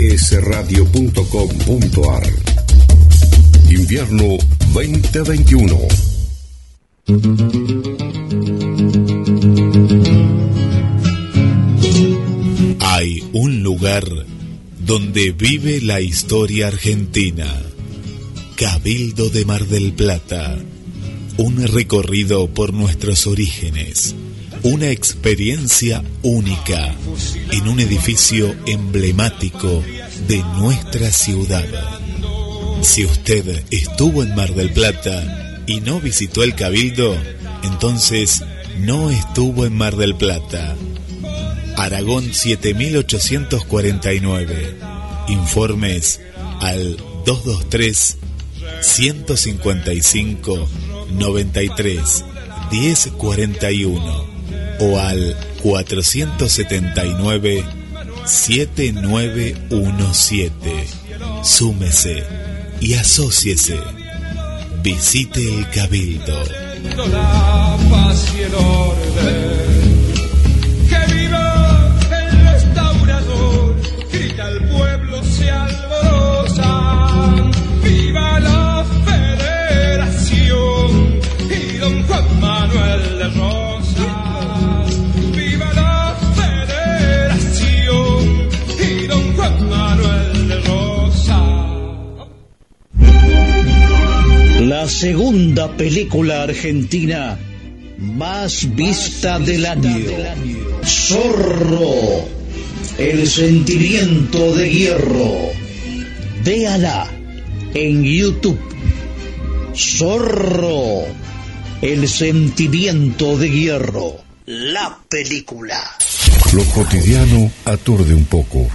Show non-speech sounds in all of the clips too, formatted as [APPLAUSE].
gdsradio.com.ar Invierno 2021 Hay un lugar donde vive la historia argentina. Cabildo de Mar del Plata. Un recorrido por nuestros orígenes. Una experiencia única en un edificio emblemático de nuestra ciudad. Si usted estuvo en Mar del Plata y no visitó el Cabildo, entonces no estuvo en Mar del Plata. Aragón 7849. Informes al 223 155 93 1041 o al 479 7917. Súmese y asóciese. Visite el Cabildo. La segunda película argentina más vista del año. Zorro. El sentimiento de hierro. Véala en YouTube. Zorro. El sentimiento de hierro. La película. Lo cotidiano aturde un poco.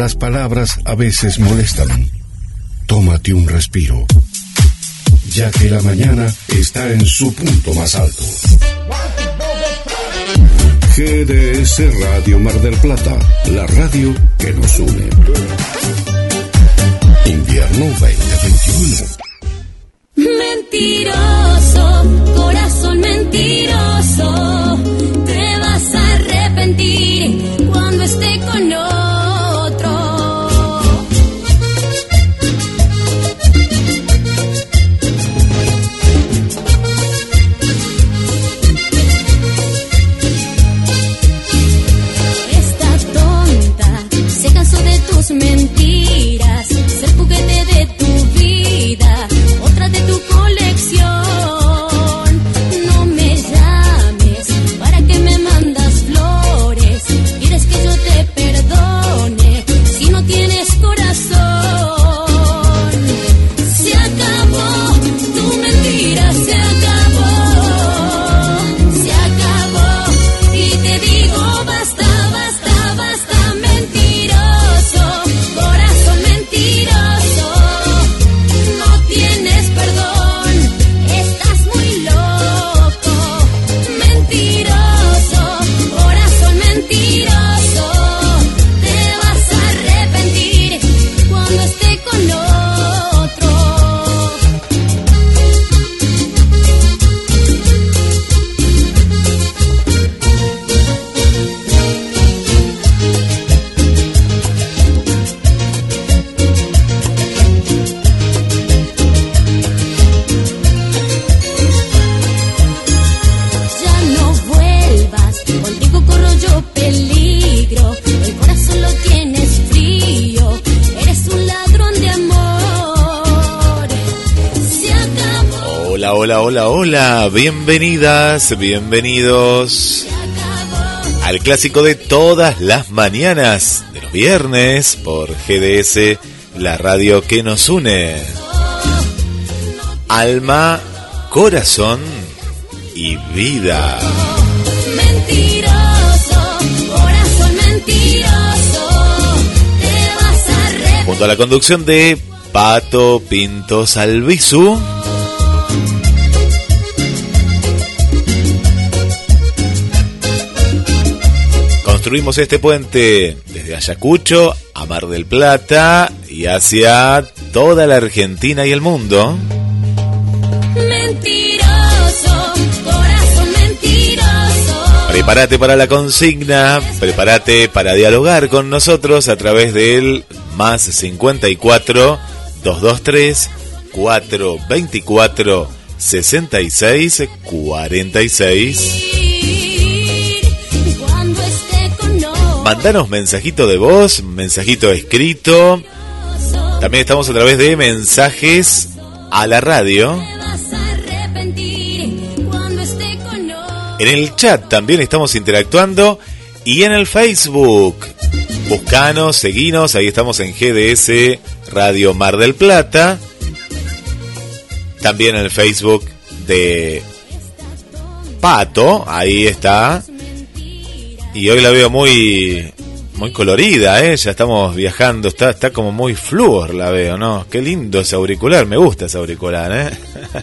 Las palabras a veces molestan. Tómate un respiro, ya que la mañana está en su punto más alto. GDS Radio Mar del Plata, la radio que nos une. Invierno 2021. Mentiroso, corazón mentiroso, te vas a arrepentir cuando esté con otro. Bienvenidas, bienvenidos al clásico de todas las mañanas de los viernes por GDS, la radio que nos une. Alma, corazón y vida. mentiroso, corazón mentiroso. Te vas a arrepentir. Junto a la conducción de Pato Pinto Salvisu. Construimos este puente desde Ayacucho a Mar del Plata y hacia toda la Argentina y el mundo. Mentiroso, corazón mentiroso. Prepárate para la consigna, prepárate para dialogar con nosotros a través del más 54 223 424 66 46. Mandanos mensajito de voz, mensajito escrito. También estamos a través de mensajes a la radio. En el chat también estamos interactuando. Y en el Facebook. Buscanos, seguinos, ahí estamos en GDS Radio Mar del Plata. También en el Facebook de Pato, ahí está. Y hoy la veo muy muy colorida, ¿eh? ya estamos viajando, está, está como muy flúor la veo, ¿no? Qué lindo ese auricular, me gusta ese auricular, ¿eh?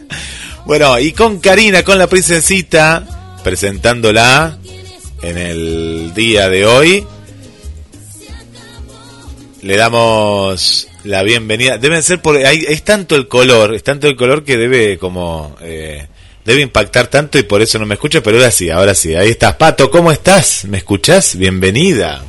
[LAUGHS] bueno, y con Karina, con la princesita, presentándola en el día de hoy. Le damos la bienvenida. Deben ser por hay, es tanto el color, es tanto el color que debe como eh, debe impactar tanto y por eso no me escucha, pero ahora sí, ahora sí. Ahí estás, Pato, ¿cómo estás? ¿Me escuchás? Bienvenida.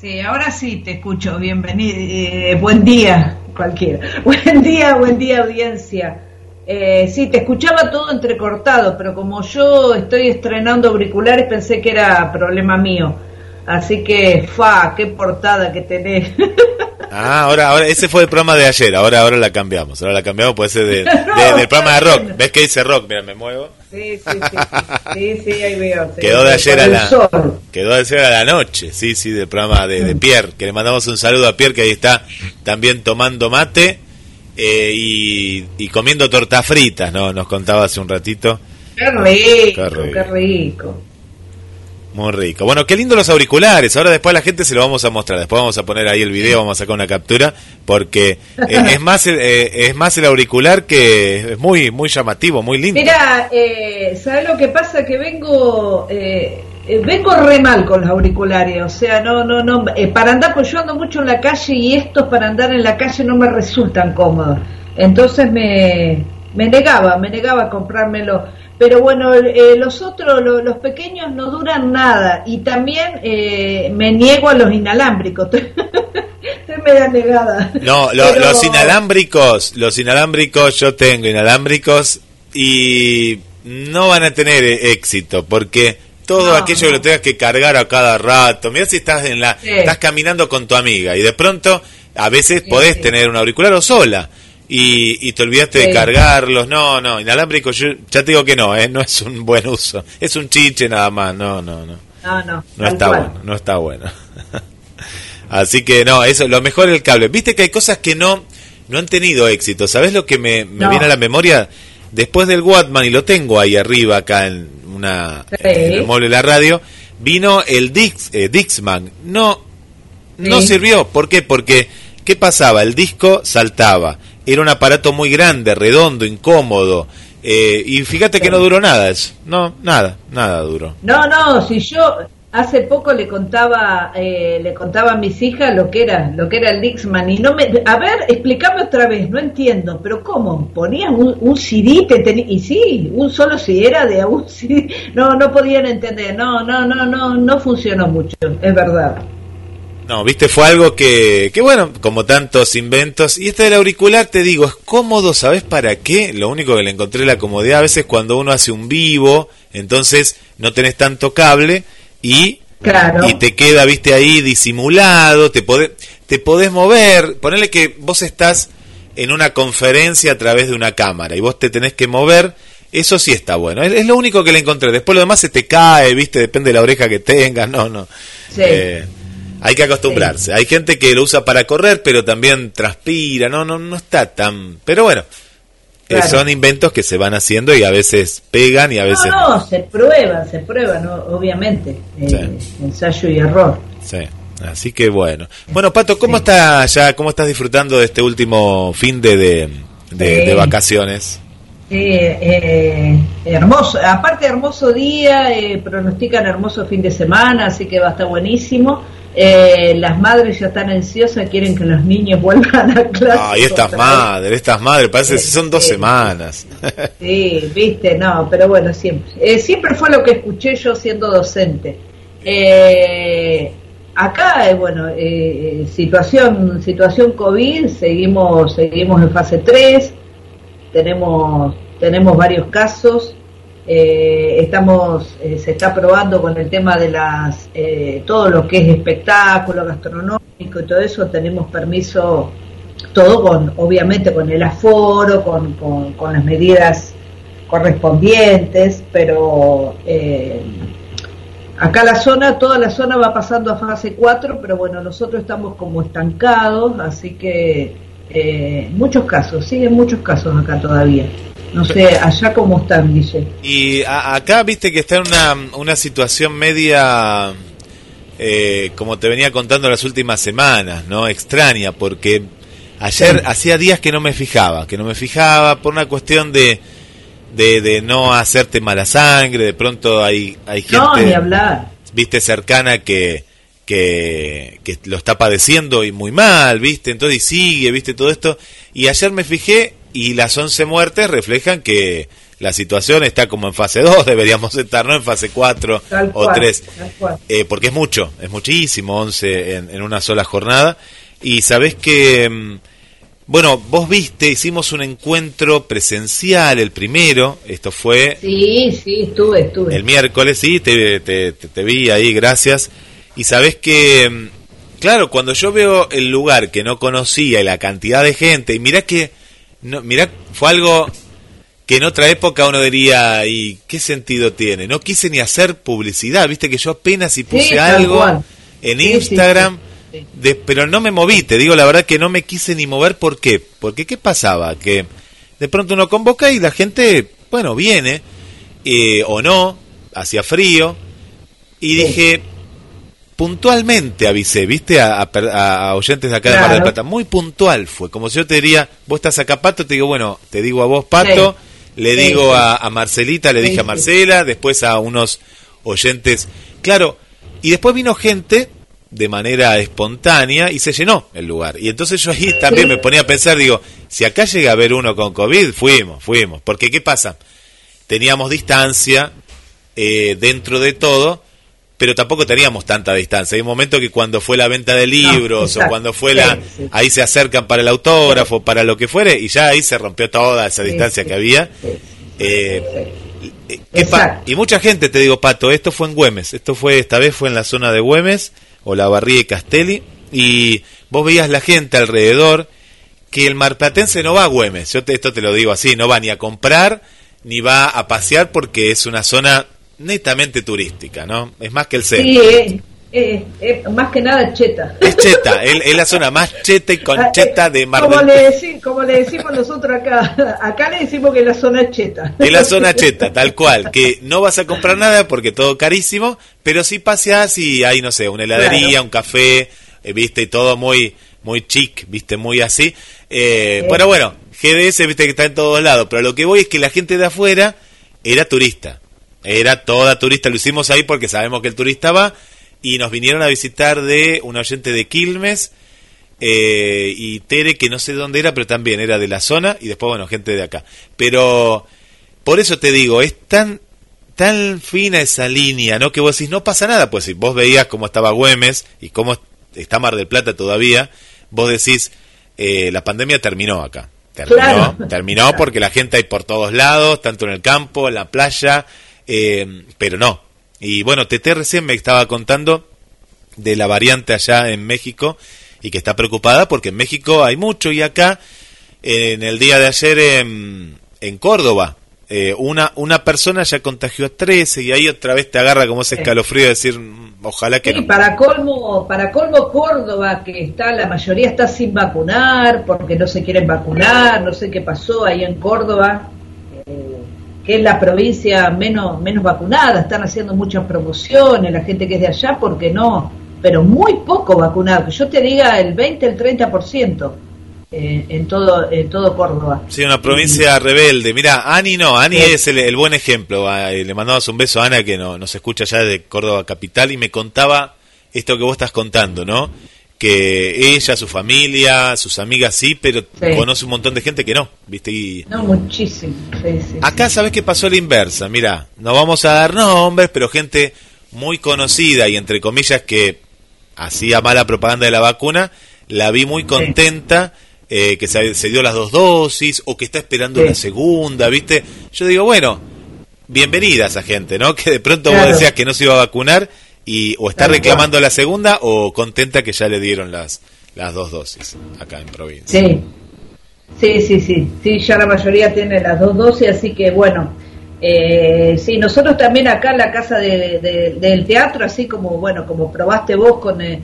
Sí, ahora sí te escucho. Bienvenido. eh, buen día, cualquiera. [LAUGHS] Buen día, buen día, audiencia. Eh, sí, te escuchaba todo entrecortado, pero como yo estoy estrenando auriculares, pensé que era problema mío. Así que, fa, qué portada que tenés. [LAUGHS] Ah, ahora, ahora, ese fue el programa de ayer, ahora, ahora la cambiamos, ahora la cambiamos, puede ser de, [LAUGHS] de- del programa de rock. ¿Ves que dice rock? Mira, me muevo. Sí, sí, sí. Sí, sí, ahí veo. sí. Quedó de ayer a la, quedó de ayer a la noche, sí, sí, del programa de, de Pierre, que le mandamos un saludo a Pierre, que ahí está también tomando mate eh, y, y comiendo tortas fritas, ¿no? Nos contaba hace un ratito. Qué rico, Qué rico. qué rico. Muy rico. Bueno, qué lindo los auriculares. Ahora después a la gente se lo vamos a mostrar. Después vamos a poner ahí el video, vamos a sacar una captura, porque eh, [LAUGHS] es más el, eh, es más el auricular que es muy muy llamativo, muy lindo. Mira, eh, ¿sabes lo que pasa? Que vengo eh, eh, vengo re mal con los auriculares, o sea, no, no, no, para andar, pues yo ando mucho en la calle y estos para andar en la calle no me resultan cómodos. Entonces me, me negaba, me negaba a comprármelo. Pero bueno, eh, los otros, lo- los pequeños no duran nada y también eh, me niego a los inalámbricos. [LAUGHS] Estoy media negada. No, lo- Pero- los inalámbricos, los inalámbricos, yo tengo inalámbricos y no van a tener eh, éxito porque todo No, aquello que lo tengas que cargar a cada rato. Mira si estás en la, Sí. estás caminando con tu amiga y de pronto a veces Sí, podés sí. tener un auricular o sola. Y, y te olvidaste de cargarlos, no, no, inalámbricos, yo ya te digo que no, ¿eh? no es un buen uso, es un chiche nada más, no, no, no. No, no, No tal está cual. bueno, no está bueno. [LAUGHS] Así que no, eso, lo mejor es el cable. Viste que hay cosas que no, no han tenido éxito. ¿Sabes lo que me, me No. viene a la memoria? Después del Watman, y lo tengo ahí arriba, acá en una Sí. en el mueble de la radio, vino el Dix, eh, Dixman. No, no Sí. sirvió. ¿Por qué? Porque, ¿qué pasaba? El disco saltaba. Era un aparato muy grande, redondo, incómodo. eh, y fíjate que no duró nada eso. No, nada, nada duró. No, no, si yo hace poco le contaba eh, le contaba a mis hijas lo que era lo que era el Dixman y no me a ver explícame otra vez no entiendo pero cómo ponían un, CD y sí un solo si era de un CD no no podían entender no no no no no funcionó mucho es verdad No, viste, fue algo que, que bueno, como tantos inventos. Y este del auricular, te digo, es cómodo, ¿sabes para qué? Lo único que le encontré la comodidad, a veces cuando uno hace un vivo, entonces no tenés tanto cable y, claro y te queda, viste, ahí disimulado, te podés, te podés mover. Ponele que vos estás en una conferencia a través de una cámara y vos te tenés que mover. Eso sí está bueno. Es, es lo único que le encontré. Después lo demás se te cae, viste, depende de la oreja que tengas. No, no. Sí. Eh, hay que acostumbrarse. Hay gente que lo usa para correr, pero también transpira. No, no, no está tan. Pero bueno, eh, son inventos que se van haciendo y a veces pegan y a veces no no se prueban se prueban obviamente eh, Sí. ensayo y error Sí. Así que bueno. Bueno, Pato, ¿cómo está ya? ¿Cómo estás disfrutando de este último fin de de, de- Sí. de vacaciones? Eh, hermoso, aparte hermoso día, eh, pronostican hermoso fin de semana, así que va a estar buenísimo. Eh, las madres ya están ansiosas, quieren que los niños [LAUGHS] vuelvan a clase. Ay, estas madres, estas madres, parece que son dos semanas. [LAUGHS] Sí, viste, no, pero bueno, siempre. Eh, siempre fue lo que escuché yo siendo docente. Eh, acá, eh, bueno, eh, situación situación COVID, seguimos seguimos en fase 3, tenemos tenemos varios casos, eh, estamos eh, se está probando con el tema de las eh, todo lo que es espectáculo gastronómico y todo eso, tenemos permiso todo con obviamente con el aforo, con, con, con las medidas correspondientes, pero eh, acá la zona, toda la zona va pasando a fase 4, pero bueno, nosotros estamos como estancados, así que eh, muchos casos, siguen muchos casos acá todavía. No sé, allá cómo están, dice. Y a- acá viste que está en una, una situación media, eh, como te venía contando las últimas semanas, ¿no? Extraña, porque ayer hacía días que no me fijaba, que no me fijaba por una cuestión de, de, de no hacerte mala sangre, de pronto hay, hay gente... No, ni hablar. viste, cercana que, que, que lo está padeciendo y muy mal, viste, entonces y sigue, viste, todo esto. Y ayer me fijé y las 11 muertes reflejan que la situación está como en fase [LAUGHS] 2, deberíamos estar, ¿no? En fase 4 Tal o cual, 3. tal cual. Eh, porque es mucho, es muchísimo, 11 en, en una sola jornada. Y sabés que, mm, bueno, vos viste, hicimos un encuentro presencial, el primero, esto fue Sí, sí, estuve, estuve. el miércoles, sí, te, te, te- te vi ahí, gracias. Y sabes que, mm, claro, cuando yo veo el lugar que no conocía y la cantidad de gente, y mirá que, no, mirá, fue algo que en otra época uno diría, ¿y qué sentido tiene? No quise ni hacer publicidad, viste que yo apenas si puse Sí, algo en Sí, Instagram, sí, sí. de- pero no me moví, te digo la verdad que no me quise ni mover, ¿por qué? Porque ¿qué pasaba? Que de pronto uno convoca y la gente, bueno, viene, eh, o no, hacía frío, y dije, puntualmente avisé, viste, a, a a- oyentes de acá de Mar del. Plata, muy puntual fue, como si yo te diría, vos estás acá, Pato, te digo, bueno, te digo a vos, Pato, le Sí, digo. A, a Marcelita, le Sí, dije a. Marcela, después a unos oyentes, claro, y después vino gente de manera espontánea y se llenó el lugar. Y entonces yo ahí también me ponía a pensar, digo, si acá llega a haber uno con COVID, fuimos, fuimos. Porque ¿qué pasa? Teníamos distancia eh, dentro de todo, pero tampoco teníamos tanta distancia. Hay un momento que cuando fue la venta de libros o cuando fue la... sí. Ahí se acercan para el autógrafo, para lo que fuere, y ya ahí se rompió toda esa distancia sí, que había. Eh, eh, ¿qué pa- Exacto. y mucha gente, te digo, Pato, esto fue en Güemes, esto fue, esta vez fue en la zona de Güemes, o la Barría y Castelli, y vos veías la gente alrededor, que el marplatense no va a Güemes, yo te, esto te lo digo así, no va ni a comprar, ni va a pasear porque es una zona netamente turística, ¿no? Es más que el centro. Sí, eh, eh, eh, más que nada cheta. Es cheta, es, es la zona más cheta y con Ah, cheta eh, de Mar como del le, deci- como le decimos nosotros acá, [LAUGHS] acá le decimos que la zona es cheta. Es la zona [LAUGHS] cheta, tal cual, que no vas a comprar nada porque todo carísimo, pero sí paseás y hay, no sé, una heladería, Claro. un café, eh, viste, y todo muy muy chic, viste, muy así. Eh, Sí. Pero bueno, GDS, viste que está en todos lados, pero lo que voy es que la gente de afuera era turista, era toda turista, lo hicimos ahí porque sabemos que el turista va y nos vinieron a visitar de un oyente de Quilmes, eh, y Tere, que no sé dónde era, pero también era de la zona, y después, bueno, gente de acá. Pero por eso te digo, es tan tan fina esa línea, ¿no? Que vos decís, no pasa nada, pues si vos veías cómo estaba Güemes y cómo está Mar del Plata todavía, vos decís, eh, la pandemia terminó acá. Terminó, Claro. terminó porque la gente hay por todos lados, tanto en el campo, en la playa, eh, pero no. Y bueno, Tete recién me estaba contando de la variante allá en México y que está preocupada porque en México hay mucho y acá en el día de ayer en, en Córdoba eh, una una persona ya contagió a 13 y ahí otra vez te agarra como ese escalofrío de decir "Mm, ojalá que Sí, no. para colmo, para colmo Córdoba, que está, la mayoría está sin vacunar, porque no se quieren vacunar, no sé qué pasó ahí en Córdoba, que es la provincia menos, menos vacunada, están haciendo muchas promociones, la gente que es de allá, porque no, pero muy poco vacunado, que yo te diga el 20, el 30%. eh, en todo en todo Córdoba. Sí, una provincia rebelde. Mira, Ani no, Ani es el, el buen ejemplo. Le mandamos un beso a Ana que no, nos escucha ya de Córdoba Capital y me contaba esto que vos estás contando, ¿no? Que ella, su familia, sus amigas sí, pero Sí. conoce un montón de gente que no, ¿viste? Y No, muchísimo. Sí, sí, acá sabes qué pasó la inversa. Mira, no vamos a dar nombres, pero gente muy conocida y entre comillas que hacía mala propaganda de la vacuna, la vi muy contenta. eh, que se, se dio las dos dosis o que está esperando la segunda, ¿viste? Yo digo, bueno, bienvenida a esa gente, ¿no? [LAUGHS] Que de pronto Claro. vos decías que no se iba a vacunar y o está reclamando la segunda o contenta que ya le dieron las, las dos dosis acá en provincia. Sí, sí, sí, sí, sí, ya la mayoría tiene las dos dosis, así que bueno, eh, sí, nosotros también acá en la casa de- de- del teatro, así como, bueno, como probaste vos con, eh,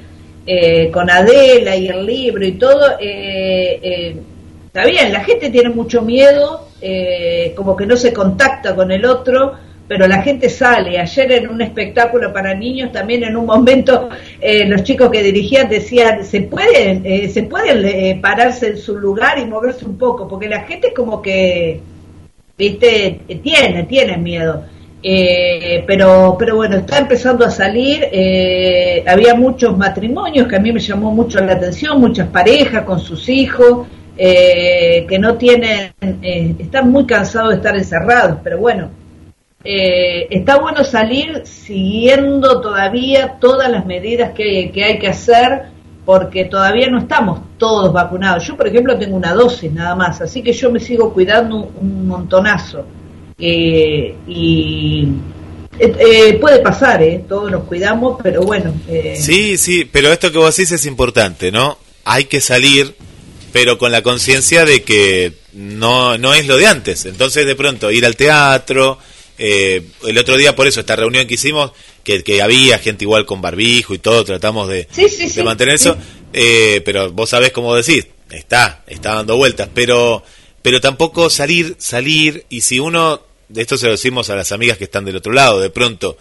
eh, con Adela y el libro y todo, eh, eh, está bien, la gente tiene mucho miedo, eh, como que no se contacta con el otro, pero la gente sale. Ayer en un espectáculo para niños, también en un momento, eh, los chicos que dirigían decían, se pueden, eh, se pueden eh, pararse en su lugar y moverse un poco, porque la gente como que, viste, tiene, tiene miedo. Eh, pero, pero bueno, está empezando a salir. eh, había muchos matrimonios que a mí me llamó mucho la atención, muchas parejas con sus hijos que no tienen, están muy cansados de estar encerrados. Pero bueno, eh, está bueno salir siguiendo todavía todas las medidas que, que hay que hacer porque todavía no estamos todos vacunados. Yo, por ejemplo, tengo una dosis nada más, así que yo me sigo cuidando un, montonazo. Eh, y eh, eh, puede pasar, ¿eh? todos nos cuidamos, pero bueno. eh, Sí, sí, pero esto que vos decís es importante, ¿no? Hay que salir, pero con la conciencia de que no, no es lo de antes. Entonces, de pronto, ir al teatro. Eh, el otro día, por eso, esta reunión que hicimos, que, que había gente igual con barbijo y todo, tratamos de, Sí, sí, de sí, mantener eso. eh, pero vos sabés cómo decís, está, está dando vueltas, pero, pero tampoco salir, salir, y si uno, de esto se lo decimos a las amigas que están del otro lado, de pronto,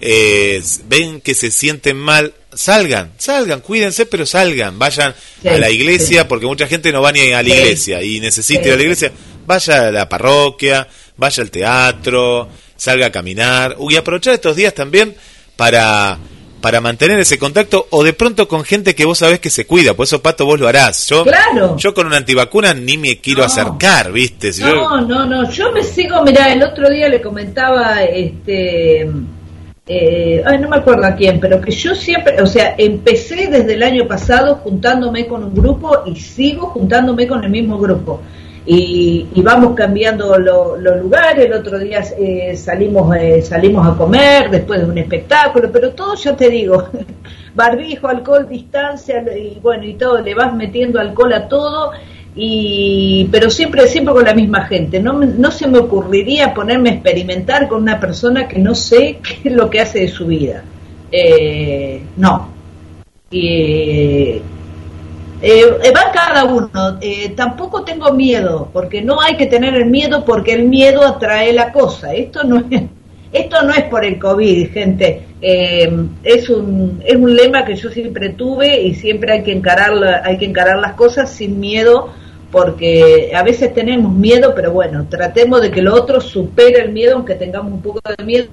eh, ven que se sienten mal, salgan, salgan, cuídense, pero salgan, vayan a la iglesia, porque mucha gente no va ni a la iglesia y necesita ir a la iglesia, vaya a la parroquia, vaya al teatro, salga a caminar, y aprovechar estos días también para para mantener ese contacto o de pronto con gente que vos sabés que se cuida, por eso Pato vos lo harás. Yo Claro. yo con una antivacuna ni me quiero No. acercar, ¿viste? Si yo- No, no, no, yo me sigo, mirá, el otro día le comentaba, este, eh, ay, no me acuerdo a quién, pero que yo siempre, o sea, empecé desde el año pasado juntándome con un grupo y sigo juntándome con el mismo grupo. Y, y vamos cambiando lo- los lugares, el otro día eh, salimos eh, salimos a comer después de un espectáculo, pero todo ya te digo, [LAUGHS] barbijo, alcohol, distancia y bueno, y todo, le vas metiendo alcohol a todo y pero siempre siempre con la misma gente. No no se me ocurriría ponerme a experimentar con una persona que no sé [LAUGHS] qué es lo que hace de su vida. Eh, no. Y eh, va cada uno Eh, tampoco tengo miedo porque no hay que tener el miedo porque el miedo atrae la cosa esto no es esto no es por el COVID, gente. Eh, es un es un lema que yo siempre tuve y siempre hay que encarar hay que encarar las cosas sin miedo porque a veces tenemos miedo, pero bueno, tratemos de que lo otro supere el miedo aunque tengamos un poco de miedo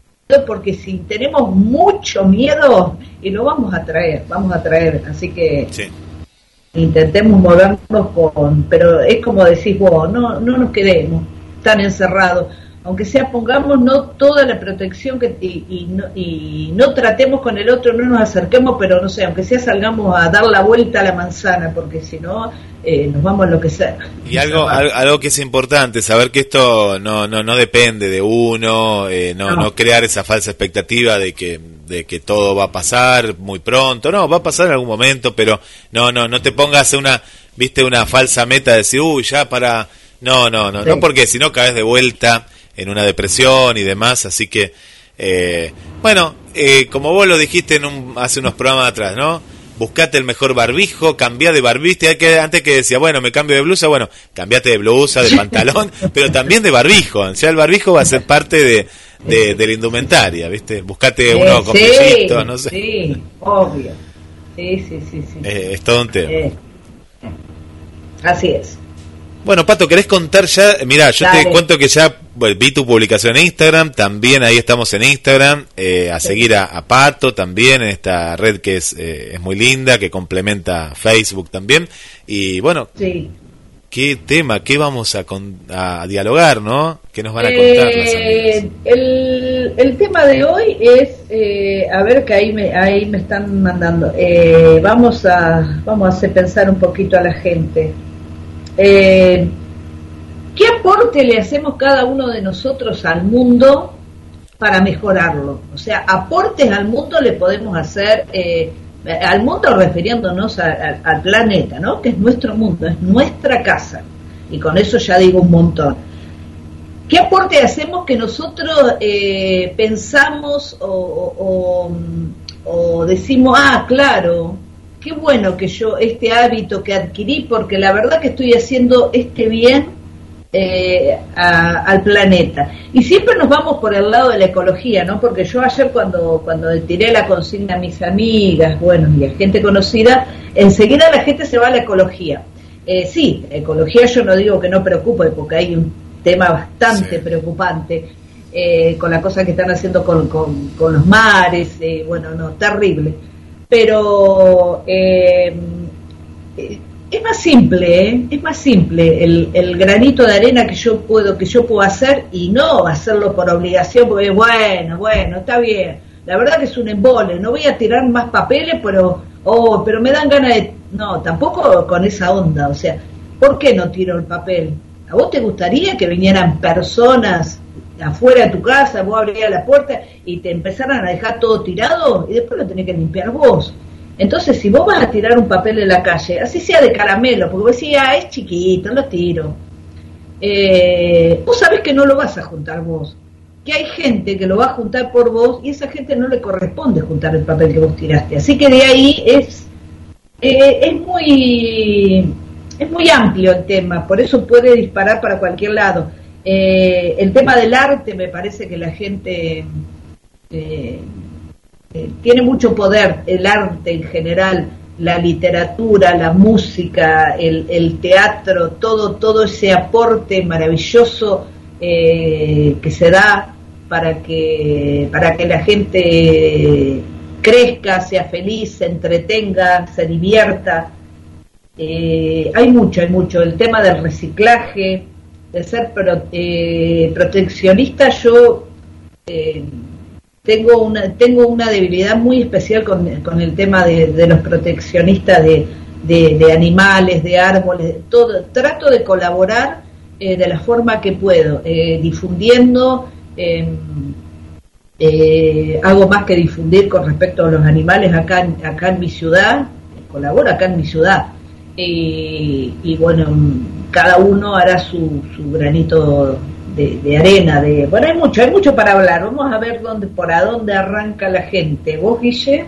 porque si tenemos mucho miedo y lo vamos a traer, vamos a traer, así que Sí. Intentemos movernos con, pero es como decís vos, no, no nos quedemos tan encerrados, aunque sea pongamos no toda la protección que y, y no, y no tratemos con el otro, no nos acerquemos, pero no sé, aunque sea salgamos a dar la vuelta a la manzana, porque si no eh, nos vamos a enloquecer. Y algo, al- algo que es importante, saber que esto no, no, no depende de uno, eh, no, No. no crear esa falsa expectativa de que, de que todo va a pasar muy pronto, no, va a pasar en algún momento, pero no, no, no te pongas una, viste, una falsa meta de decir, uy, ya para, no, no, no, Sí. no, porque si no caes de vuelta en una depresión y demás, así que, eh, bueno, eh, como vos lo dijiste en un, hace unos programas atrás, ¿no? Buscate el mejor barbijo, cambia de barbiste, hay que, antes que decía, bueno, me cambio de blusa, bueno, cambiate de blusa, de [LAUGHS] pantalón, pero también de barbijo, o sea, el barbijo va a ser parte de, de, de la indumentaria, ¿viste? Buscate uno Eh, con sí, pellitos, no sé, Sí, obvio. Sí, sí, sí, sí. Eh, es todo un tema. Eh, Así es. Bueno, Pato, ¿querés contar ya? Mira, yo Dale. te cuento que ya vi tu publicación en Instagram, también ahí estamos en Instagram, eh, a seguir a, a Pato también en esta red que es, eh, es muy linda, que complementa Facebook también. Y bueno, Sí. ¿qué tema, qué vamos a, con- a dialogar, no? ¿Qué nos van a contar las Eh, amigas? el, el tema de hoy es, eh, a ver que ahí me, ahí me están mandando, Eh, vamos, a, vamos a hacer pensar un poquito a la gente. Eh, ¿Qué aporte le hacemos cada uno de nosotros al mundo para mejorarlo? O sea, aportes al mundo le podemos hacer, eh, al mundo refiriéndonos al planeta, ¿no? Que es nuestro mundo, es nuestra casa. Y con eso ya digo un montón. ¿Qué aporte hacemos que nosotros eh, pensamos o- o decimos, ah, claro, qué bueno que yo este hábito que adquirí, porque la verdad que estoy haciendo este bien eh, a- al planeta. Y siempre nos vamos por el lado de la ecología, ¿no? Porque yo ayer cuando, cuando tiré la consigna a mis amigas, bueno, y a gente conocida, enseguida la gente se va a la ecología. Eh, sí, ecología yo no digo que no preocupe, porque hay un tema bastante Sí. preocupante eh, con la cosa que están haciendo con, con- con los mares, eh, bueno, no, terrible. Pero eh, es más simple, ¿eh? es más simple el, el granito de arena que yo puedo que yo puedo hacer y no hacerlo por obligación, porque bueno, bueno, está bien. La verdad que es un embole, no voy a tirar más papeles, pero oh, pero me dan ganas de no, tampoco con esa onda, o sea, ¿por qué no tiro el papel? ¿A vos te gustaría que vinieran personas afuera de tu casa, vos abrías la puerta y te empezaran a dejar todo tirado y después lo tenés que limpiar vos? Entonces, si vos vas a tirar un papel en la calle, así sea de caramelo, porque vos decís, ah, es chiquito, lo tiro. Eh, vos sabés que no lo vas a juntar vos, que hay gente que lo va a juntar por vos y esa gente no le corresponde juntar el papel que vos tiraste. Así que de ahí es, eh, es muy es muy amplio el tema, por eso puede disparar para cualquier lado. Eh, el tema del arte me parece que la gente eh, eh, tiene mucho poder, el arte en general, la literatura, la música, el, el teatro, todo, todo ese aporte maravilloso eh, que se da para que, para que la gente crezca, sea feliz, se entretenga, se divierta. Hay mucho, hay mucho. El tema del reciclaje, de ser pro- eh, proteccionista, yo eh, tengo una tengo una debilidad muy especial con, con el tema de, los proteccionistas de, de- animales, de árboles, de todo. Trato de colaborar eh, de la forma que puedo, eh, difundiendo. eh, eh, hago más que difundir con respecto a los animales acá acá en mi ciudad, colaboro acá en mi ciudad. Y, y bueno, cada uno hará su, su granito de, de arena. De, bueno, hay mucho, hay mucho para hablar. Vamos a ver dónde, por a dónde arranca la gente. ¿Vos, Guille?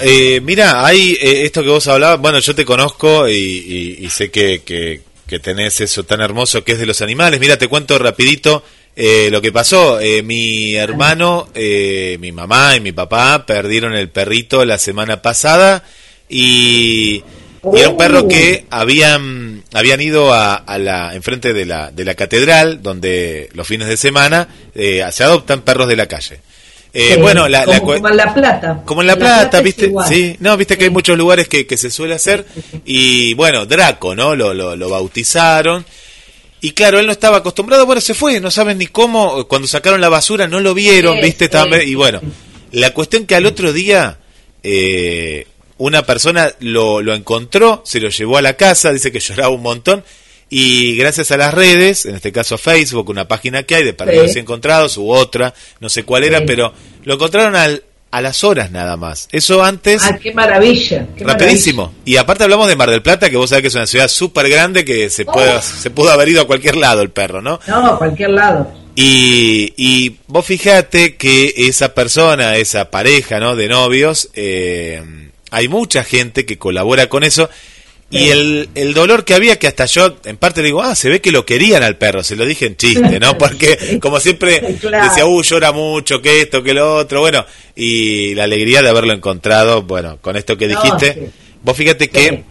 Eh, mira, hay eh, esto que vos hablabas, bueno, yo te conozco y, sé que, que- que tenés eso tan hermoso que es de los animales. Mira, te cuento rapidito eh, lo que pasó. Eh, mi hermano, eh, mi mamá y mi papá perdieron el perrito la semana pasada y, y era un perro que habían habían ido a, a la enfrente de la de la catedral donde los fines de semana eh, se adoptan perros de la calle. Eh, Sí, bueno, la, como, en La Plata. como en La Plata, ¿viste? Sí, no, viste que hay muchos lugares que, que se suele hacer. Y bueno, Draco, ¿no? Lo, lo, lo bautizaron. Y claro, él no estaba acostumbrado, bueno, se fue, no saben ni cómo. Cuando sacaron la basura no lo vieron, Sí, ¿viste? sí, y bueno, la cuestión que al otro día eh, una persona lo, lo encontró, se lo llevó a la casa, dice que lloraba un montón. Y gracias a las redes, en este caso Facebook, una página que hay de perdidos Sí. encontrados, u otra, no sé cuál era, Sí. pero lo encontraron al, a las horas nada más. Eso antes, Ah, qué maravilla. qué rapidísimo. Y aparte hablamos de Mar del Plata, que vos sabés que es una ciudad súper grande que se, puede, Oh. se pudo haber ido a cualquier lado el perro, ¿no? No, a cualquier lado. Y, y vos fijate que esa persona, esa pareja, ¿no? De novios, eh, hay mucha gente que colabora con eso. Y el, el dolor que había, que hasta yo en parte digo, ah, se ve que lo querían al perro, se lo dije en chiste, ¿no? [LAUGHS] Porque como siempre [LAUGHS] Claro. decía, uh, llora mucho, que esto, que lo otro, bueno, y la alegría de haberlo encontrado, bueno, con esto que No, dijiste, sí. vos fíjate Sí. que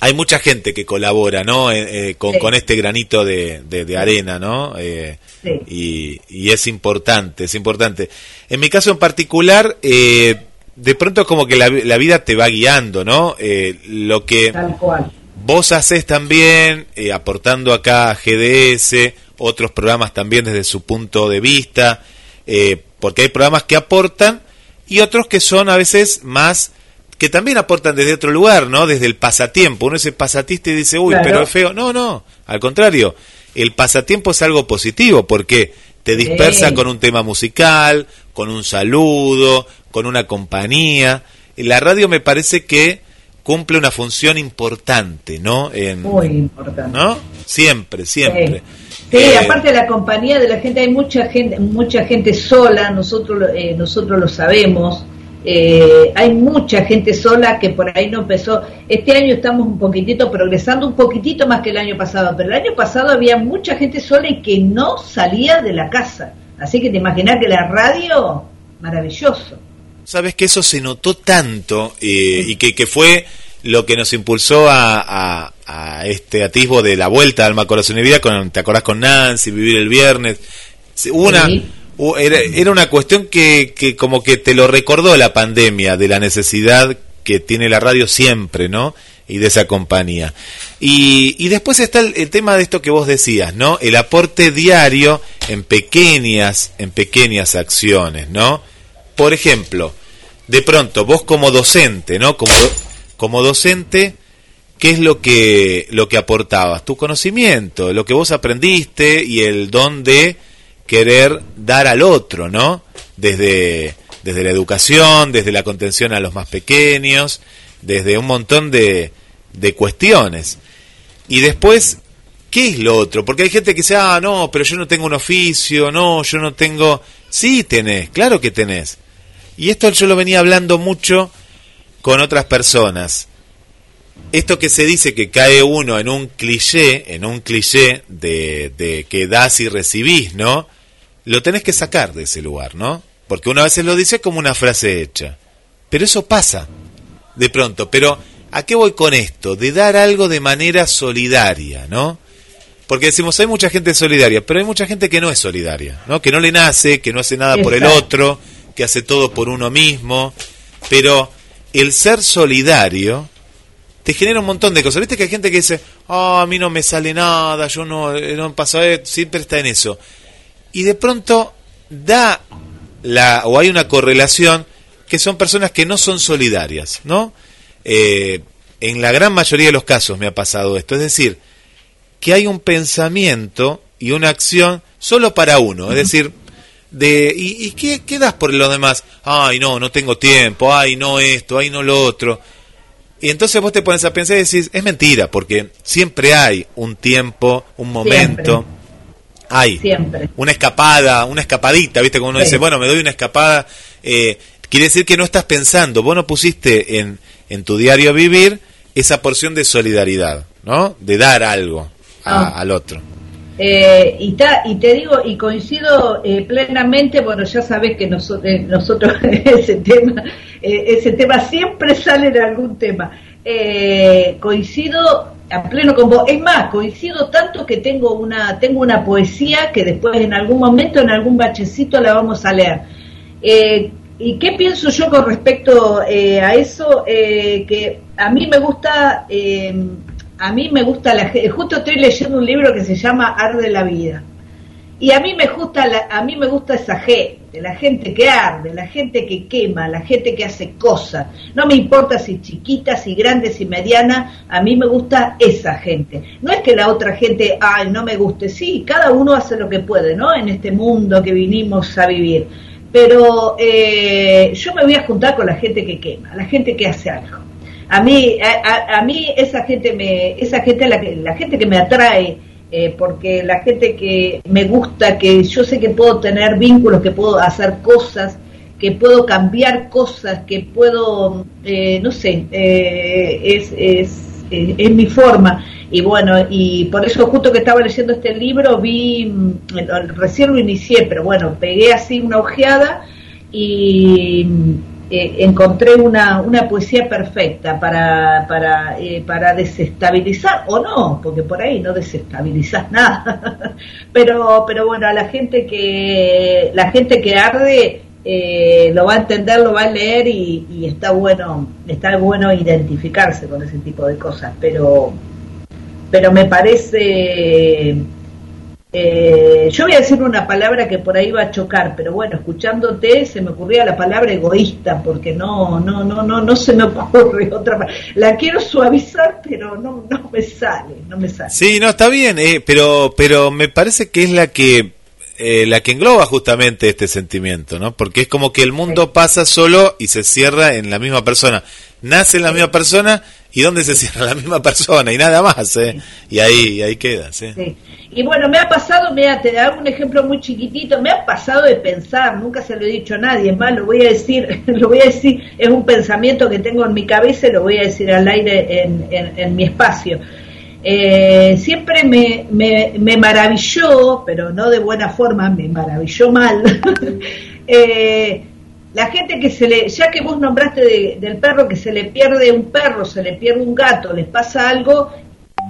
hay mucha gente que colabora, ¿no? Eh, eh, con, con, este granito de, de, arena, ¿no? Eh, y, y, es importante, es importante. En mi caso en particular, de pronto como que la, la, vida te va guiando, ¿no? lo que vos haces también, aportando acá a GDS, otros programas también desde su punto de vista, porque hay programas que aportan y otros que son a veces más que también aportan desde otro lugar, ¿no? Desde el pasatiempo. Uno es pasatista y dice, uy, pero es feo. No, no, al contrario. El pasatiempo es algo positivo porque te dispersa con un tema musical, con un saludo, con una compañía. La radio me parece que cumple una función importante, ¿no? Muy importante. ¿No? Siempre, siempre. Sí, eh, aparte de la compañía de la gente, hay mucha gente, mucha gente sola, nosotros, eh, nosotros lo sabemos. Eh, hay mucha gente sola que por ahí no empezó. Este año estamos un poquitito progresando, un poquitito más que el año pasado, pero el año pasado había mucha gente sola y que no salía de la casa. Así que te imaginas que la radio, maravilloso. Sabes que eso se notó tanto eh, y que, que, fue lo que nos impulsó a, a, este atisbo de la vuelta al Alma Corazón y Vida, con, ¿te acordás con Nancy, Vivir el Viernes? Una, era, una cuestión que, que como que te lo recordó la pandemia, de la necesidad que tiene la radio siempre, ¿no? Y de esa compañía. Y, y después está el, tema de esto que vos decías, ¿no? El aporte diario en pequeñas, en pequeñas acciones, ¿no? Por ejemplo, de pronto, vos como docente, ¿no? Como, como docente, ¿qué es lo que, lo que aportabas? Tu conocimiento, lo que vos aprendiste y el don de querer dar al otro, ¿no? Desde, desde la educación, desde la contención a los más pequeños, desde un montón de, de cuestiones. Y después, ¿qué es lo otro? Porque hay gente que dice, ah, no, pero yo no tengo un oficio, no, yo no tengo... Sí, tenés, claro que tenés. Y esto yo lo venía hablando mucho con otras personas. Esto que se dice que cae uno en un cliché, en un cliché de, de que das y recibís, ¿no? lo tenés que sacar de ese lugar, ¿no? Porque una vez lo dice como una frase hecha. Pero eso pasa de pronto. Pero ¿a qué voy con esto? De dar algo de manera solidaria, ¿no? Porque decimos, hay mucha gente solidaria, pero hay mucha gente que no es solidaria, ¿no? Que no le nace, que no hace nada por el otro, que hace todo por uno mismo. Pero el ser solidario te genera un montón de cosas. Viste que hay gente que dice, ah, a mí no me sale nada, yo no, no pasa, siempre está en eso y de pronto da la o hay una correlación que son personas que no son solidarias, ¿no? Eh, en la gran mayoría de los casos me ha pasado esto, es decir, que hay un pensamiento y una acción solo para uno, es decir, de ¿y, y qué, qué, das por lo demás? Ay, no, no tengo tiempo, ay, no esto, ay, no lo otro. Y entonces vos te pones a pensar y decís, es mentira, porque siempre hay un tiempo, un momento. Hay. Siempre. Una escapada, una escapadita, ¿viste? Como uno dice, bueno, me doy una escapada. Eh, quiere decir que no estás pensando, vos no pusiste en, en tu diario vivir esa porción de solidaridad, ¿no? De dar algo ah. al otro. Eh, y, y te digo, y coincido eh, plenamente, bueno, ya sabes que nosotros, [LAUGHS] nosotros ese tema, ese tema siempre sale de algún tema. coincido a pleno con vos. Es más, coincido tanto que tengo una, tengo una poesía que después en algún momento, en algún bachecito la vamos a leer. Eh, ¿Y qué pienso yo con respecto eh, a eso? Eh, que a mí me gusta, a mí me gusta la justo estoy leyendo un libro que se llama Arde la vida. Y a mí me gusta, a mí me gusta esa gente, la gente que arde, la gente que quema, la gente que hace cosas. No me importa si chiquita, si grande, si mediana, a mí me gusta esa gente. No es que la otra gente, ay, no me guste. Sí, cada uno hace lo que puede, ¿no? En este mundo que vinimos a vivir. Pero eh, yo me voy a juntar con la gente que quema, la gente que hace algo. A mí, a, mí esa gente me, esa gente la, la gente que me atrae eh, porque la gente que me gusta, que yo sé que puedo tener vínculos, que puedo hacer cosas, que puedo cambiar cosas, que puedo, eh, no sé, eh, es, es, es, mi forma. Y bueno, y por eso justo que estaba leyendo este libro, vi, mm, recién lo inicié, pero bueno, pegué así una ojeada y eh, encontré una, una poesía perfecta para, para, eh, para desestabilizar, o no, porque por ahí no desestabilizas [LAUGHS] nada, pero, pero bueno, a la gente que, la gente que arde eh, lo va a entender, lo va a leer y, y está bueno, está bueno identificarse con ese tipo de cosas, pero, pero me parece eh, yo voy a decir una palabra que por ahí va a chocar, pero bueno, escuchándote se me ocurría la palabra egoísta, porque no, no, no, no, no se me [LAUGHS] ocurre otra palabra. La quiero suavizar, pero no, no me sale, no me sale. Sí, no, está bien, eh, pero, pero me parece que es la que, eh, la que engloba justamente este sentimiento, ¿no? Porque es como que el mundo pasa solo y se cierra en la misma persona. Nace en la misma persona y dónde se cierra la misma persona y nada más, ¿eh? Y ahí, ahí queda, ¿sí? Sí. Y bueno, me ha pasado, mira, te hago un ejemplo muy chiquitito, me ha pasado de pensar, nunca se lo he dicho a nadie, es más, lo voy a decir, [LAUGHS] lo voy a decir, es un pensamiento que tengo en mi cabeza y lo voy a decir al aire en, en, en mi espacio. Eh, siempre me, me, me, maravilló, pero no de buena forma, me maravilló mal, [LAUGHS] eh, la gente que se le, ya que vos nombraste de, del perro que se le pierde un perro, se le pierde un gato, les pasa algo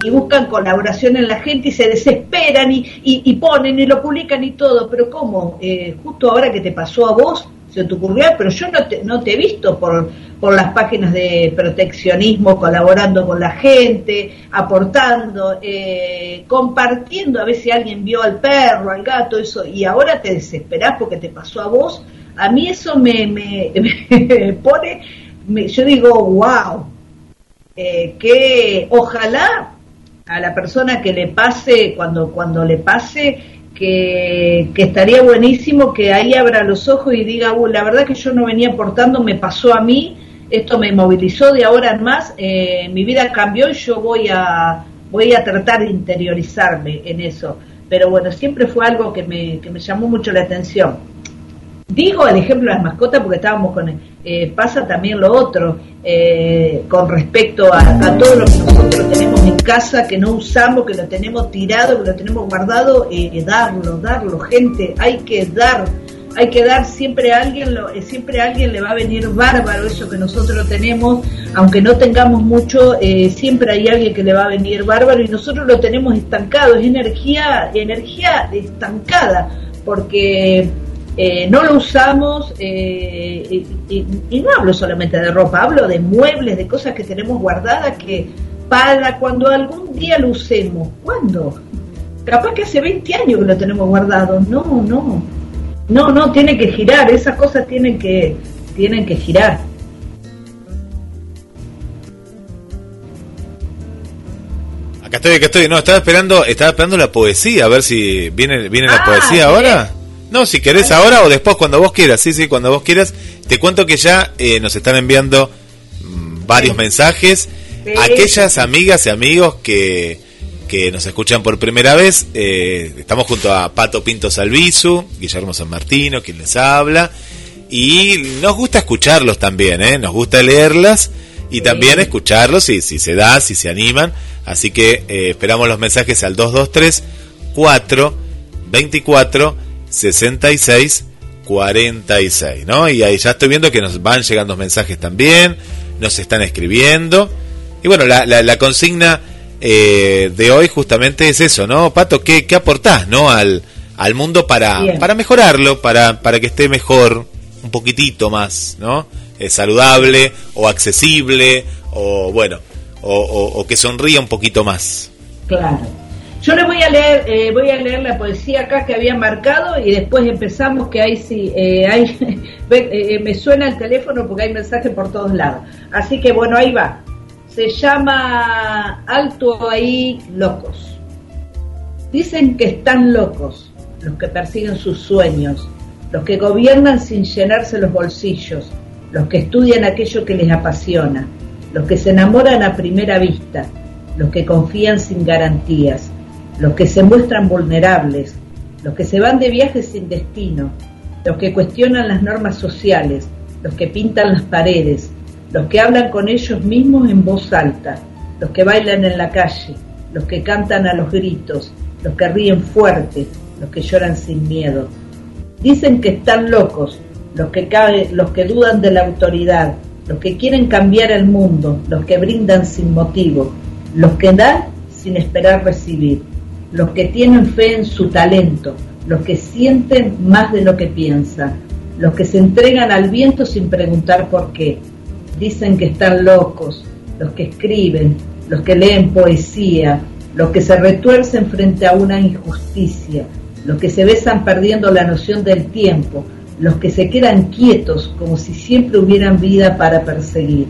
y buscan colaboración en la gente y se desesperan y, y, y ponen y lo publican y todo, pero ¿cómo? Eh, justo ahora que te pasó a vos, se te ocurrió, pero yo no te, no te he visto por, por las páginas de proteccionismo colaborando con la gente, aportando, eh, compartiendo a ver si alguien vio al perro, al gato, eso, y ahora te desesperás porque te pasó a vos. A mí eso me, me, [LAUGHS] me pone, me, yo digo, wow, eh, que ojalá a la persona que le pase, cuando, cuando le pase, que, que, estaría buenísimo que ahí abra los ojos y diga, uh, la verdad que yo no venía aportando, me pasó a mí, esto me movilizó de ahora en más, eh, mi vida cambió y yo voy a, voy a tratar de interiorizarme en eso. Pero bueno, siempre fue algo que me, que me llamó mucho la atención. Digo el ejemplo de las mascotas porque estábamos con... Eh, pasa también lo otro, eh, con respecto a, todo lo que nosotros tenemos en casa, que no usamos, que lo tenemos tirado, que lo tenemos guardado, eh, darlo, darlo, gente, hay que dar, hay que dar siempre a alguien, lo, siempre a alguien le va a venir bárbaro eso que nosotros tenemos, aunque no tengamos mucho, eh, siempre hay alguien que le va a venir bárbaro y nosotros lo tenemos estancado, es energía, energía estancada, porque eh, no lo usamos, eh, y, y, y, no hablo solamente de ropa, hablo de muebles, de cosas que tenemos guardadas que para cuando algún día lo usemos, ¿cuándo? Capaz que hace 20 años que lo tenemos guardado, no, no, no, no, tiene que girar, esas cosas tienen que, tienen que girar. Acá estoy, acá estoy, no, estaba esperando, estaba esperando la poesía, a ver si viene, viene la ah, poesía ahora. No, si querés ahora o después, cuando vos quieras. Sí, sí, cuando vos quieras. Te cuento que ya eh, nos están enviando mmm, varios sí. mensajes. Sí. Aquellas amigas y amigos que, que nos escuchan por primera vez, eh, estamos junto a Pato Pinto Salvizu, Guillermo San Martino, quien les habla. Y nos gusta escucharlos también, ¿eh? Nos gusta leerlas y sí. también escucharlos si, si se da, si se animan. Así que eh, esperamos los mensajes al 223 4 24 66 46, ¿no? Y ahí ya estoy viendo que nos van llegando mensajes también, nos están escribiendo. Y bueno, la, la, la consigna eh, de hoy justamente es eso, ¿no? Pato, ¿qué, qué aportás, ¿no? Al, al mundo para, para mejorarlo, para, para que esté mejor, un poquitito más, ¿no? Eh, saludable o accesible o bueno, o, o, o que sonría un poquito más. Claro. Yo les voy a leer, eh, voy a leer la poesía acá que había marcado y después empezamos que ahí sí, eh, hay, [LAUGHS] eh, me suena el teléfono porque hay mensajes por todos lados. Así que bueno, ahí va. Se llama Alto ahí locos. Dicen que están locos los que persiguen sus sueños, los que gobiernan sin llenarse los bolsillos, los que estudian aquello que les apasiona, los que se enamoran a primera vista, los que confían sin garantías los que se muestran vulnerables, los que se van de viaje sin destino, los que cuestionan las normas sociales, los que pintan las paredes, los que hablan con ellos mismos en voz alta, los que bailan en la calle, los que cantan a los gritos, los que ríen fuerte, los que lloran sin miedo. Dicen que están locos, los que, los que dudan de la autoridad, los que quieren cambiar el mundo, los que brindan sin motivo, los que dan sin esperar recibir, los que tienen fe en su talento, los que sienten más de lo que piensan, los que se entregan al viento sin preguntar por qué, dicen que están locos, los que escriben, los que leen poesía, los que se retuercen frente a una injusticia, los que se besan perdiendo la noción del tiempo, los que se quedan quietos como si siempre hubieran vida para perseguir.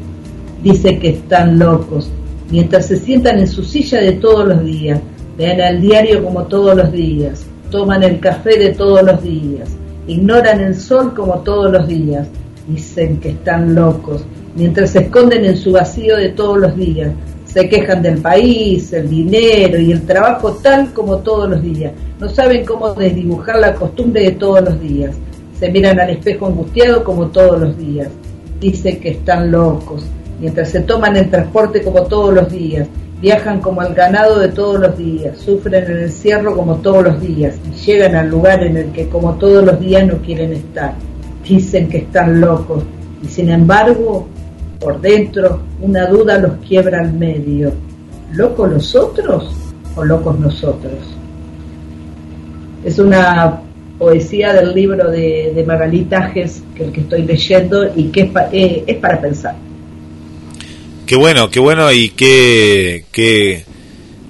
Dice que están locos, mientras se sientan en su silla de todos los días, leen el diario como todos los días, toman el café de todos los días, ignoran el sol como todos los días, dicen que están locos, mientras se esconden en su vacío de todos los días, se quejan del país, el dinero y el trabajo tal como todos los días, no saben cómo desdibujar la costumbre de todos los días, se miran al espejo angustiado como todos los días, dicen que están locos, mientras se toman el transporte como todos los días, viajan como el ganado de todos los días, sufren el encierro como todos los días y llegan al lugar en el que como todos los días no quieren estar. Dicen que están locos y sin embargo, por dentro, una duda los quiebra al medio. ¿Locos los otros o locos nosotros? Es una poesía del libro de, de Magalí Tajes, que el que estoy leyendo y que es, eh, es para pensar. Qué bueno, qué bueno y qué, qué,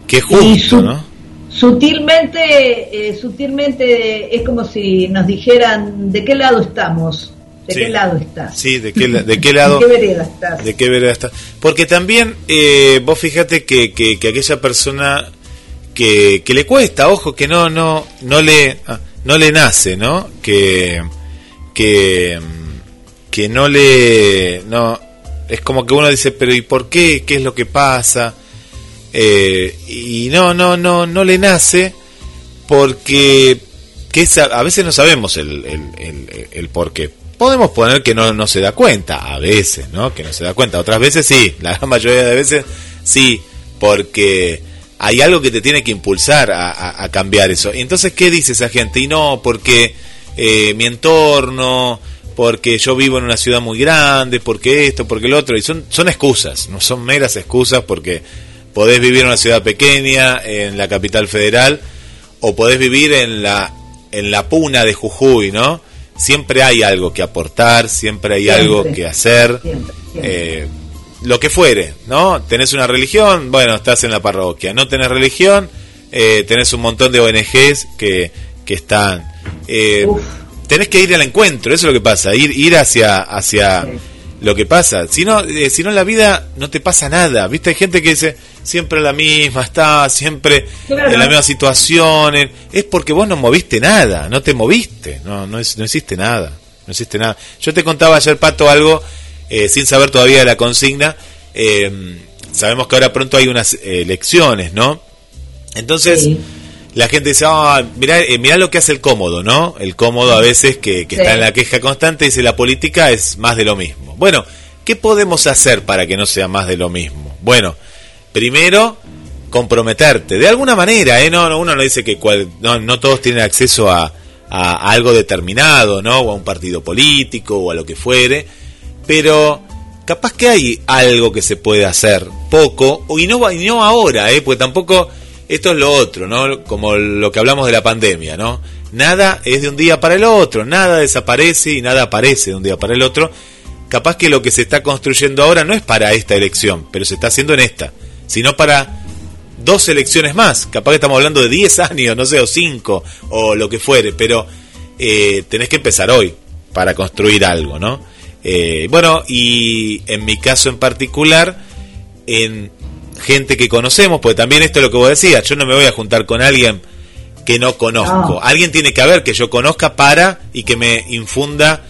qué justo, su- ¿no? Sutilmente, eh, sutilmente es como si nos dijeran de qué lado estamos, de Sí. qué lado estás, Sí, de qué, de qué [LAUGHS] lado... de qué vereda estás. ¿De qué vereda está? Porque también eh, vos fíjate que, que, que aquella persona que, que le cuesta, ojo, que no no no le ah, no le nace, ¿no? Que que que no le no es como que uno dice, pero ¿y por qué? ¿Qué es lo que pasa? Eh, y no no no no le nace porque que a, veces no sabemos el, el, el, el por qué. Podemos poner que no, no se da cuenta, a veces, ¿no? Que no se da cuenta. Otras veces sí, [LAUGHS] la mayoría de veces sí, porque hay algo que te tiene que impulsar a, a- cambiar eso. Entonces, ¿qué dice esa gente? Y no, porque eh, mi entorno, porque yo vivo en una ciudad muy grande, porque esto, porque lo otro. Y son, son excusas, no son meras excusas porque podés vivir en una ciudad pequeña, en la capital federal, o podés vivir en la en la puna de Jujuy, ¿no? Siempre hay algo que aportar, siempre hay Siempre. algo que hacer, Siempre, siempre. eh, lo que fuere, ¿no? Tenés una religión, bueno, estás en la parroquia, no tenés religión, eh, tenés un montón de ONGs que, que están... eh, Uf. Tenés que ir al encuentro, eso es lo que pasa, ir, ir hacia, hacia lo que pasa. Si no, eh, si no en la vida no te pasa nada, ¿viste? Hay gente que dice, siempre la misma está, siempre Claro. en la misma situación. Es porque vos no moviste nada, no te moviste, no, no, es- no hiciste nada, no hiciste nada. Yo te contaba ayer, Pato, algo eh, sin saber todavía de la consigna. eh, sabemos que ahora pronto hay unas elecciones, ¿no? Entonces, Sí. La gente dice, ah, mirá, eh, mirá lo que hace el cómodo, ¿no? El cómodo a veces que, que Sí. está en la queja constante dice, la política es más de lo mismo. Bueno, ¿qué podemos hacer para que no sea más de lo mismo? Bueno, primero, comprometerte, de alguna manera, ¿eh? No, no, uno no dice que cual- no, no todos tienen acceso a, a- algo determinado, ¿no? O a un partido político o a lo que fuere, pero capaz que hay algo que se puede hacer, poco, y no, y no ahora, ¿eh? Porque tampoco, esto es lo otro, ¿no? Como lo que hablamos de la pandemia, ¿no? Nada es de un día para el otro, nada desaparece y nada aparece de un día para el otro. Capaz que lo que se está construyendo ahora no es para esta elección, pero se está haciendo en esta, sino para dos elecciones más. Capaz que estamos hablando de 10 [LAUGHS] años, no sé, o 5, o lo que fuere, pero eh, tenés que empezar hoy para construir algo, ¿no? Eh, bueno, y en mi caso en particular, en gente que conocemos, porque también esto es lo que vos decías, yo no me voy a juntar con alguien que no conozco. No. Alguien tiene que haber que yo conozca para y que me infunda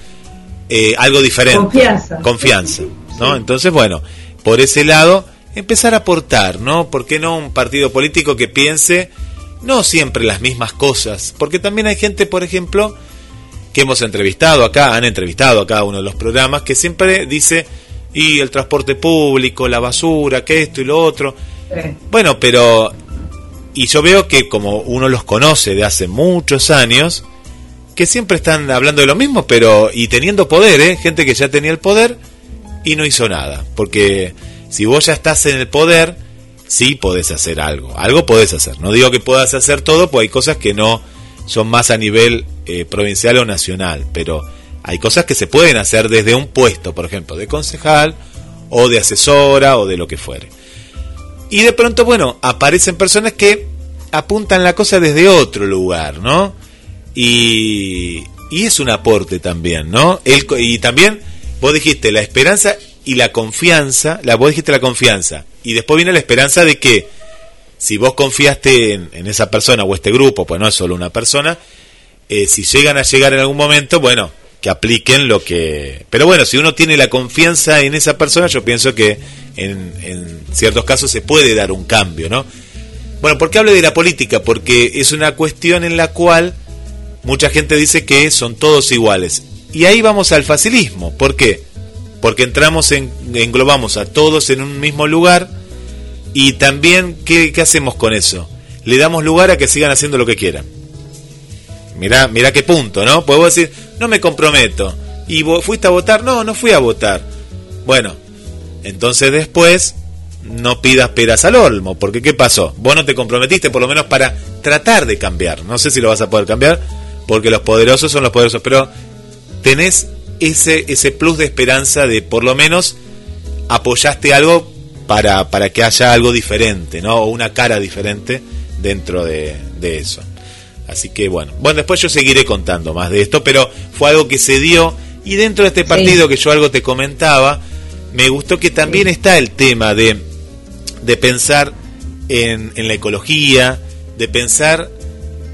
eh, algo diferente. Confianza. Confianza, ¿no? sí. Entonces, bueno, por ese lado, empezar a aportar, ¿no? ¿Por qué no un partido político que piense no siempre las mismas cosas? Porque también hay gente, por ejemplo, que hemos entrevistado acá, han entrevistado a cada uno de los programas, que siempre dice, y el transporte público, la basura, que esto y lo otro. Bueno, pero... Y yo veo que como uno los conoce de hace muchos años, que siempre están hablando de lo mismo, pero y teniendo poder, ¿eh? gente que ya tenía el poder y no hizo nada, porque si vos ya estás en el poder, sí podés hacer algo, algo podés hacer. No digo que puedas hacer todo, pues hay cosas que no son más a nivel eh, provincial o nacional, pero hay cosas que se pueden hacer desde un puesto, por ejemplo, de concejal o de asesora o de lo que fuere. Y de pronto, bueno, aparecen personas que apuntan la cosa desde otro lugar, ¿no? Y, y es un aporte también, ¿no? Y también, vos dijiste, la esperanza y la confianza, la, vos dijiste la confianza, y después viene la esperanza de que si vos confiaste en, esa persona o este grupo, pues no es solo una persona, eh, si llegan a llegar en algún momento, bueno, que apliquen lo que... Pero bueno, si uno tiene la confianza en esa persona, yo pienso que en, en ciertos casos se puede dar un cambio, ¿no? Bueno, ¿por qué hablo de la política? Porque es una cuestión en la cual mucha gente dice que son todos iguales. Y ahí vamos al facilismo. ¿Por qué? Porque entramos en, englobamos a todos en un mismo lugar y también, ¿qué, hacemos con eso? Le damos lugar a que sigan haciendo lo que quieran. Mirá, mirá qué punto, ¿no? Puedo decir, no me comprometo. ¿Y fuiste a votar? No, no fui a votar. Bueno, entonces después no pidas peras al olmo, porque ¿qué pasó? Vos no te comprometiste por lo menos para tratar de cambiar. No sé si lo vas a poder cambiar, porque los poderosos son los poderosos, pero tenés ese, ese plus de esperanza de por lo menos apoyaste algo para, para que haya algo diferente, ¿no? O una cara diferente dentro de, eso. Así que bueno, bueno, después yo seguiré contando más de esto, pero fue algo que se dio. Y dentro de este partido que yo algo te comentaba, me gustó que también está el tema de, de pensar en, en la ecología, de pensar,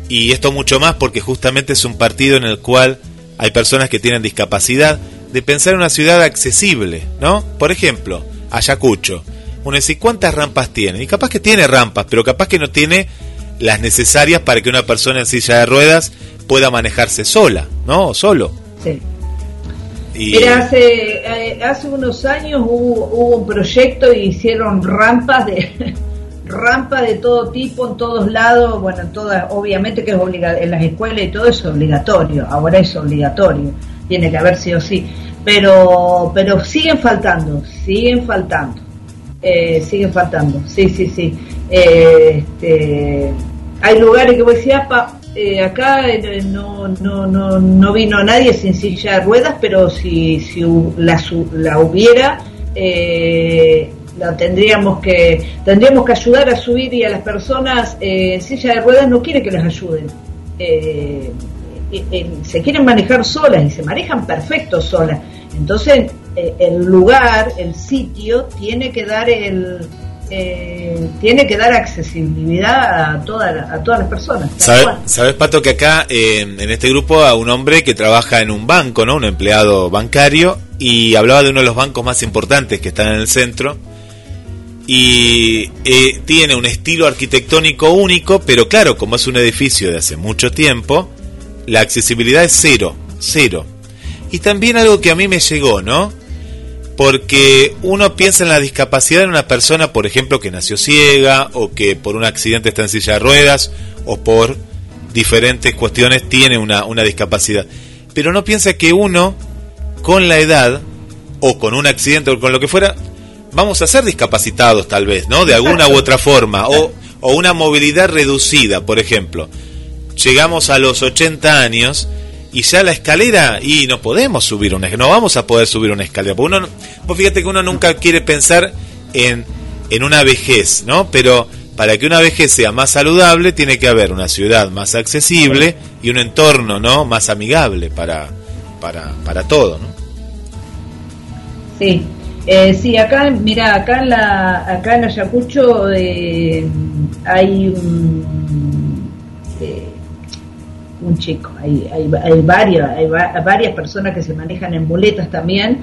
y esto mucho más porque justamente es un partido en el cual hay personas que tienen discapacidad, de pensar en una ciudad accesible, ¿no? Por ejemplo, Ayacucho. Uno dice, ¿cuántas rampas tiene? Y capaz que tiene rampas, pero capaz que no tiene las necesarias para que una persona en silla de ruedas pueda manejarse sola, ¿no? O solo. Sí. Mira, hace, eh, hace unos años hubo, un proyecto y hicieron rampas de [LAUGHS] rampas de todo tipo en todos lados, bueno, en todas, obviamente que es obligatorio, en las escuelas y todo es obligatorio, ahora es obligatorio, tiene que haber sí o sí, pero, pero siguen faltando, siguen faltando eh, siguen faltando. Sí, sí, sí. Eh, este, hay lugares que vos decías, eh, acá eh, no, no, no, no vino nadie sin silla de ruedas, pero si, si la, la hubiera, la tendríamos que tendríamos que ayudar a subir y a las personas en silla de ruedas no quiere que las ayuden. se quieren manejar solas y se manejan perfecto solas. Entonces eh, el lugar, el sitio, tiene que dar el, eh, tiene que dar accesibilidad a, toda, a todas las personas. ¿Sabes, Pato, que acá en este grupo a un hombre que trabaja en un banco, ¿no? un empleado bancario, y hablaba de uno de los bancos más importantes que están en el centro, y eh, tiene un estilo arquitectónico único, pero claro, como es un edificio de hace mucho tiempo, la accesibilidad es cero, cero. Y también algo que a mí me llegó, ¿no? Porque uno piensa en la discapacidad de una persona, por ejemplo, que nació ciega o que por un accidente está en silla de ruedas o por diferentes cuestiones tiene una, una discapacidad. Pero no piensa que uno, con la edad o con un accidente o con lo que fuera, vamos a ser discapacitados tal vez, ¿no? De alguna u otra forma. O, o una movilidad reducida, por ejemplo. Llegamos a los 80 años y ya la escalera y no podemos subir una no vamos a poder subir una escalera porque uno vos fíjate que uno nunca quiere pensar en, en una vejez no pero para que una vejez sea más saludable tiene que haber una ciudad más accesible y un entorno no más amigable para para, para todo no sí. Eh, sí acá mira acá en la acá en Ayacucho eh, hay un eh, un chico, hay, hay, hay, varias, hay varias personas que se manejan en boletas también.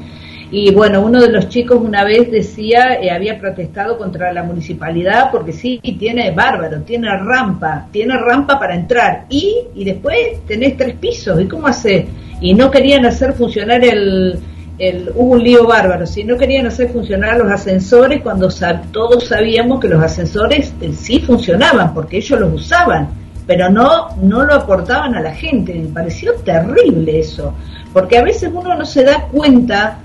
Y bueno, uno de los chicos una vez decía, eh, había protestado contra la municipalidad porque sí, tiene bárbaro, tiene rampa, tiene rampa para entrar y, y después tenés tres pisos, ¿y cómo hace? Y no querían hacer funcionar el, el, hubo un lío bárbaro, si no querían hacer funcionar los ascensores cuando todos sabíamos que los ascensores sí funcionaban porque ellos los usaban pero no, no lo aportaban a la gente. Me pareció terrible eso, porque a veces uno no se da cuenta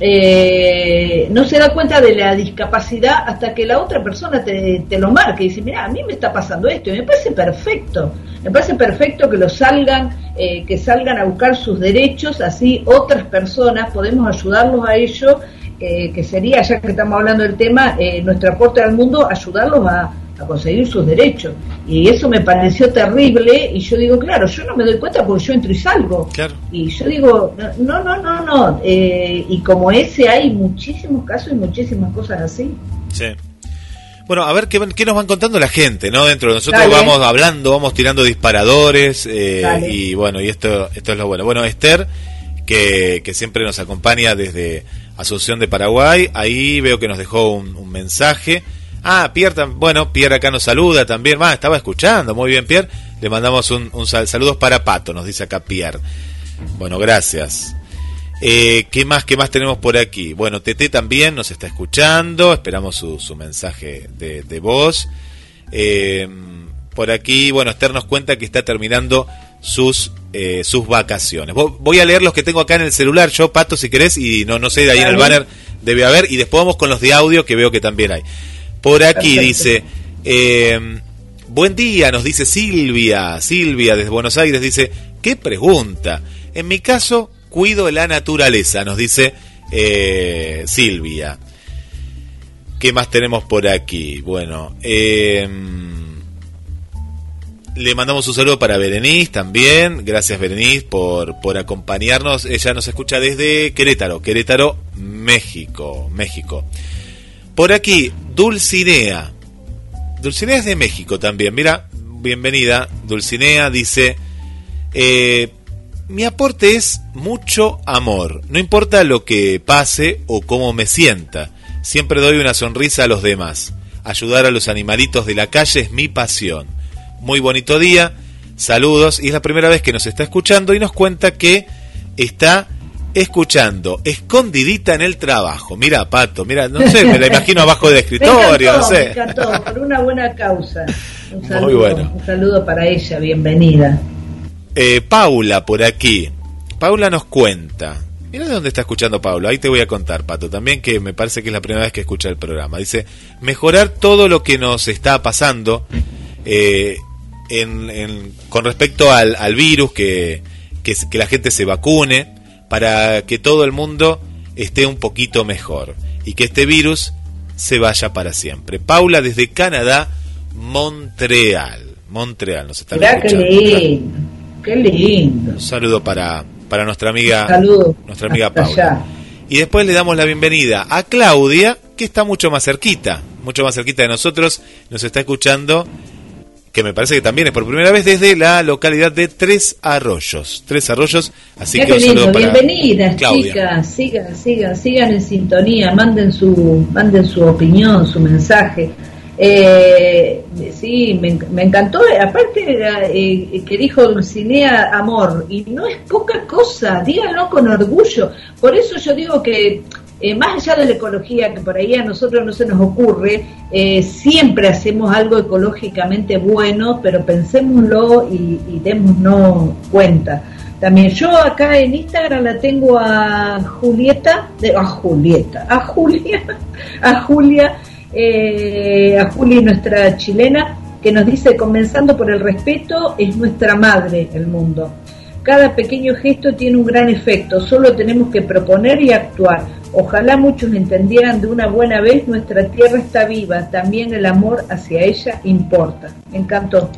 eh, no se da cuenta de la discapacidad hasta que la otra persona te, te lo marque y dice, mira, a mí me está pasando esto y me parece perfecto, me parece perfecto que lo salgan, eh, que salgan a buscar sus derechos, así otras personas podemos ayudarlos a ellos, eh, que sería, ya que estamos hablando del tema, eh, nuestro aporte al mundo, ayudarlos a, a conseguir sus derechos. Y eso me pareció terrible y yo digo, claro, yo no me doy cuenta porque yo entro y salgo. Claro. Y yo digo, no, no, no, no. eh, y como ese hay muchísimos casos y muchísimas cosas así. Sí. Bueno, a ver qué, qué nos van contando la gente, ¿no? Dentro de nosotros Dale. vamos hablando, vamos tirando disparadores eh, y bueno, y esto, esto es lo bueno. Bueno, Esther, que, que siempre nos acompaña desde Asunción de Paraguay, ahí veo que nos dejó un, un mensaje. Ah, Pierre, bueno, Pierre acá nos saluda también. Ah, estaba escuchando, muy bien, Pierre. Le mandamos un, un sal- saludos para Pato, nos dice acá Pierre. Bueno, gracias. Eh, ¿Qué más, qué más tenemos por aquí? Bueno, Tete también nos está escuchando, esperamos su, su mensaje de, de voz. Eh, por aquí, bueno, Esther nos cuenta que está terminando sus eh, sus vacaciones. Vo- Voy a leer los que tengo acá en el celular, yo, Pato, si querés, y no, no sé, de ahí en el banner debe haber, y después vamos con los de audio que veo que también hay. Por aquí dice, eh, buen día, nos dice Silvia, Silvia desde Buenos Aires dice, qué pregunta. En mi caso, cuido la naturaleza, nos dice eh, Silvia. ¿Qué más tenemos por aquí? Bueno, eh, le mandamos un saludo para Berenice también. Gracias Berenice por, por acompañarnos. Ella nos escucha desde Querétaro, Querétaro, México, México. Por aquí, Dulcinea. Dulcinea es de México también. Mira, bienvenida. Dulcinea dice, eh, mi aporte es mucho amor. No importa lo que pase o cómo me sienta. Siempre doy una sonrisa a los demás. Ayudar a los animalitos de la calle es mi pasión. Muy bonito día. Saludos. Y es la primera vez que nos está escuchando y nos cuenta que está escuchando escondidita en el trabajo. Mira, Pato, mira, no sé, [LAUGHS] me la imagino abajo del Me escritorio, encantó, no me sé. encantó, por una buena causa. Un Muy saludo, bueno. un saludo para ella, bienvenida. Eh, Paula por aquí. Paula nos cuenta. Mira de dónde está escuchando Paula. Ahí te voy a contar, Pato, también que me parece que es la primera vez que escucha el programa. Dice, mejorar todo lo que nos está pasando eh, en- en- con respecto al, al virus, que, que, se- que la gente se vacune, para que todo el mundo esté un poquito mejor y que este virus se vaya para siempre. Paula desde Canadá, Montreal. Montreal, nos están Mirá qué escuchando. lindo, qué lindo. Un saludo para, para nuestra amiga, nuestra amiga hasta Paula. allá. Y después le damos la bienvenida a Claudia, que está mucho más cerquita, mucho más cerquita de nosotros, nos está escuchando, que me parece que también es por primera vez desde la localidad de Tres Arroyos. Tres Arroyos, así que un saludo para bienvenidas Claudia. chicas, sigan, sigan, sigan en sintonía, manden su, manden su opinión, su mensaje. Eh, sí, me, en- me encantó, aparte era, eh, que dijo Dulcinea amor, y no es poca cosa, díganlo con orgullo. Por eso yo digo que eh, más allá de la ecología, que por ahí a nosotros no se nos ocurre, eh, siempre hacemos algo ecológicamente bueno, pero pensémoslo y, y démonos cuenta. También yo acá en Instagram la tengo a Julieta, de- a Julieta, a Julia, [LAUGHS] a Julia, eh, a Juli, nuestra chilena, que nos dice, comenzando por el respeto, es nuestra madre el mundo. Cada pequeño gesto tiene un gran efecto, solo tenemos que proponer y actuar. Ojalá muchos entendieran de una buena vez, nuestra tierra está viva, también el amor hacia ella importa. Me encantó.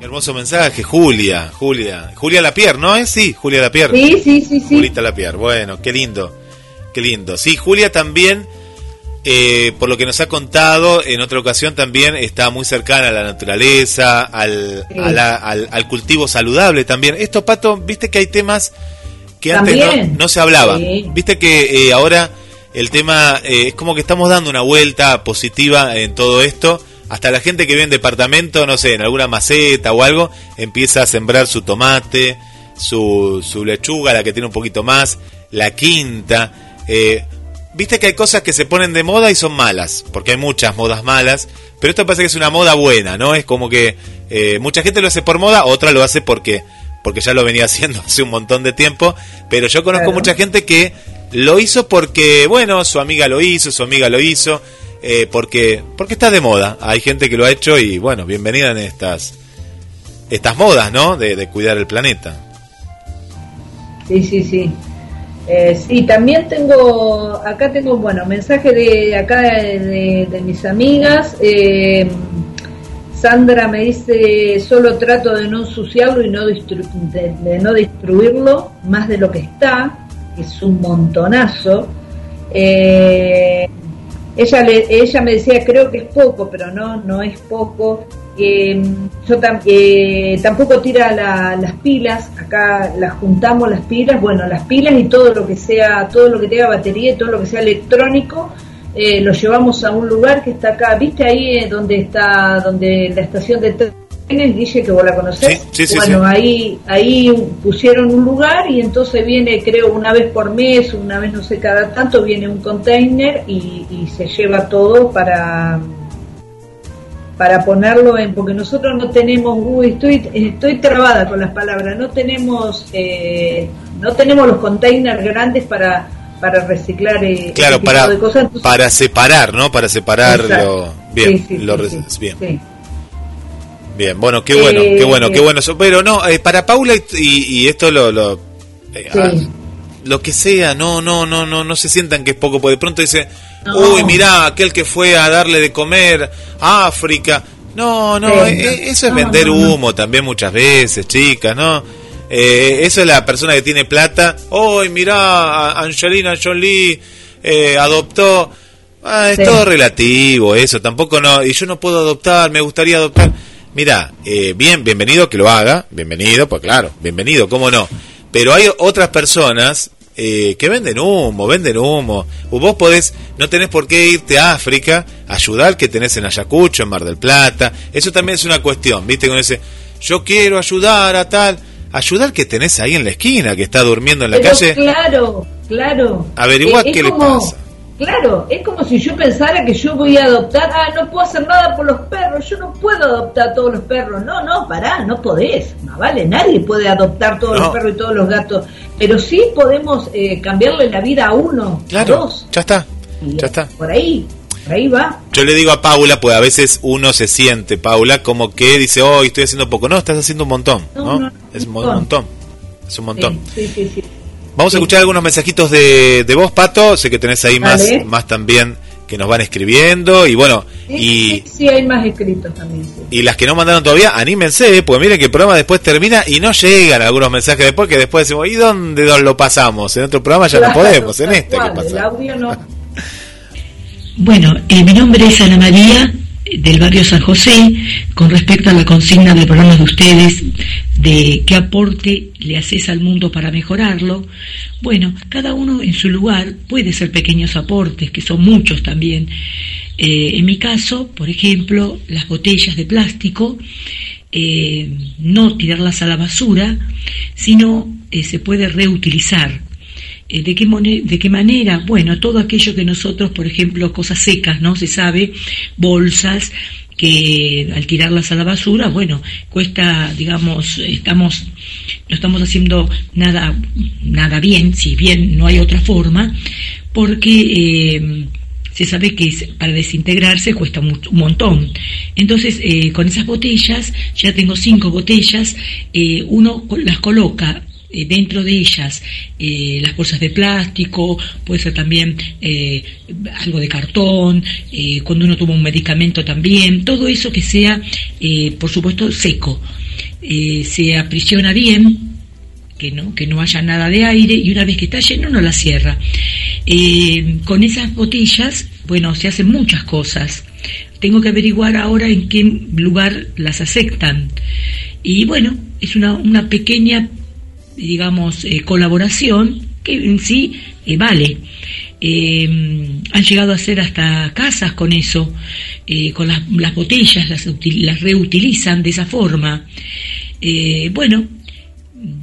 Hermoso mensaje, Julia, Julia. Julia Lapierre, ¿no es? Sí, Julia Lapierre. Sí, sí, sí, sí. Julita Lapierre, bueno, qué lindo, qué lindo. Sí, Julia también, eh, por lo que nos ha contado, en otra ocasión también está muy cercana a la naturaleza, al, Sí. a la- al, al cultivo saludable también. Esto, Pato, viste que hay temas que antes no, se hablaban. Sí. Viste que eh, ahora el tema eh, es como que estamos dando una vuelta positiva en todo esto. Hasta la gente que vive en departamento, no sé, en alguna maceta o algo, empieza a sembrar su tomate, su, su lechuga, la que tiene un poquito más, la quinta. Eh, viste que hay cosas que se ponen de moda y son malas, porque hay muchas modas malas, pero esto parece que es una moda buena, ¿no? Es como que eh, mucha gente lo hace por moda, otra lo hace porque porque ya lo venía [LAUGHS] haciendo hace un montón de tiempo, pero yo conozco Claro. mucha gente que lo hizo porque, bueno, su amiga lo hizo, su amiga lo hizo, eh, porque porque está de moda. Hay gente que lo ha hecho y, bueno, bienvenida en estas estas modas, ¿no? De, de cuidar el planeta. Sí, sí, sí. Eh, sí, también tengo, acá tengo, bueno, mensaje de acá de, mis amigas. eh, Sandra me dice, solo trato de no ensuciarlo y no de no destruirlo más de lo que está, que es un montonazo. Eh, ella, le, ella me decía, creo que es poco, pero no, no es poco. Eh, yo tam- eh, tampoco tira la- las pilas, acá las juntamos las pilas, bueno, las pilas y todo lo que sea, todo lo que tenga batería y todo lo que sea electrónico, eh, lo llevamos a un lugar que está acá, ¿viste ahí eh, donde está, donde la estación de trenes, Guille, que vos la conocés? Sí, sí, sí, bueno, sí. ahí, ahí pusieron un lugar y entonces viene, creo, una vez por mes, una vez no sé cada tanto, viene un container y, y se lleva todo para para ponerlo en, porque nosotros no tenemos, uy, estoy, estoy trabada con las palabras, no tenemos, eh, no tenemos los containers grandes para, para reciclar eh, Claro, ese tipo para, de cosas. entonces- para separar, ¿no? Para separar Exacto. lo... Bien, Sí, sí, lo sí, bien. Bien, bueno, qué bueno, Eh, qué bueno, qué eh. bueno. Pero no, eh, para Paula y, y- y esto lo, lo, eh, ah, lo que sea, no, no, no, no, no se sientan que es poco, porque de pronto dice, No. uy, mirá, aquel que fue a darle de comer a África. No, no, Sí, eh, eso es No, vender humo también muchas veces, chicas, ¿no? Eh, eso es la persona que tiene plata. Uy, mirá, Angelina Jolie eh, adoptó. Ah, es Sí. todo relativo, eso, tampoco no, y yo no puedo adoptar, me gustaría adoptar. Mira, eh, bien, bienvenido que lo haga, bienvenido, pues claro, bienvenido, cómo no. Pero hay otras personas eh, que venden humo, venden humo. O Vos podés, no tenés por qué irte a África, ayudar que tenés en Ayacucho, en Mar del Plata. Eso también es una cuestión, ¿viste? Con ese, yo quiero ayudar a tal, ayudar que tenés ahí en la esquina, que está durmiendo en la Pero calle. claro, claro. Averigua Eh, qué le pasa. Claro, es como si yo pensara que yo voy a adoptar, ah, no puedo hacer nada por los perros, yo no puedo adoptar a todos los perros. No, no, pará, no podés, no vale, nadie puede adoptar todos No. los perros y todos los gatos, pero sí podemos eh, cambiarle la vida a uno, a Claro, dos. ya está, Y ya está. Por ahí, por ahí va. Yo le digo a Paula, pues a veces uno se siente, Paula, como que dice, oh, estoy haciendo poco. No, estás haciendo un montón, ¿no? No, no, es un un montón. montón. Es un montón. Sí, sí, sí. sí. Vamos a escuchar algunos mensajitos de, de vos, Pato. Sé que tenés ahí más, Dale. más también que nos van escribiendo. Y bueno, Sí, y, sí, sí, hay más escritos también. sí. y las que no mandaron todavía, anímense, porque miren que el programa después termina y no llegan algunos mensajes después, que después decimos, ¿y dónde lo pasamos? En otro programa ya no Claro, podemos, en este, ¿qué cual, El audio no. [LAUGHS] Bueno, eh, mi nombre es Ana María eh, del barrio San José. Con respecto a la consigna del programa de ustedes, de qué aporte le haces al mundo para mejorarlo, bueno, cada uno en su lugar puede ser pequeños aportes, que son muchos también. Eh, en mi caso, por ejemplo, las botellas de plástico, eh, no tirarlas a la basura, sino eh, se puede reutilizar. ¿De qué, ¿De qué manera? Bueno, todo aquello que nosotros, por ejemplo, cosas secas, ¿no? Se sabe, bolsas, que al tirarlas a la basura, bueno, cuesta, digamos, estamos, no estamos haciendo nada, nada bien, si bien no hay otra forma, porque eh, se sabe que para desintegrarse cuesta un montón. Entonces, eh, con esas botellas, ya tengo cinco botellas, eh, uno las coloca eh, dentro de ellas eh, las bolsas de plástico, puede ser también eh, algo de cartón, cuando uno toma un medicamento también, todo eso que sea, por supuesto, seco. Se aprisiona bien, que no, que no haya nada de aire y una vez que está lleno no la cierra. Con esas botellas, bueno, se hacen muchas cosas. Tengo que averiguar ahora en qué lugar las aceptan. Y bueno, es una, una pequeña, digamos, eh, colaboración que en sí eh, vale. Eh, han llegado a hacer hasta casas con eso, con las, las botellas, las, las reutilizan de esa forma. Bueno,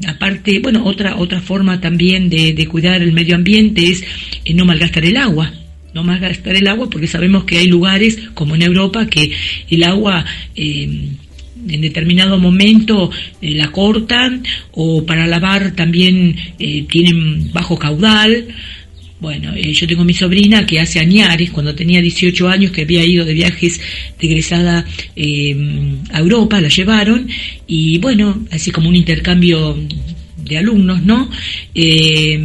aparte, bueno, otra otra forma también de, cuidar el medio ambiente es no malgastar el agua no malgastar el agua porque sabemos que hay lugares como en Europa que el agua en determinado momento eh, la cortan o para lavar también eh, tienen bajo caudal. Bueno, eh, yo tengo mi sobrina que hace añares, cuando tenía 18 años, que había ido de viajes de eh, a Europa, la llevaron, y bueno, así como un intercambio de alumnos, ¿no? Eh,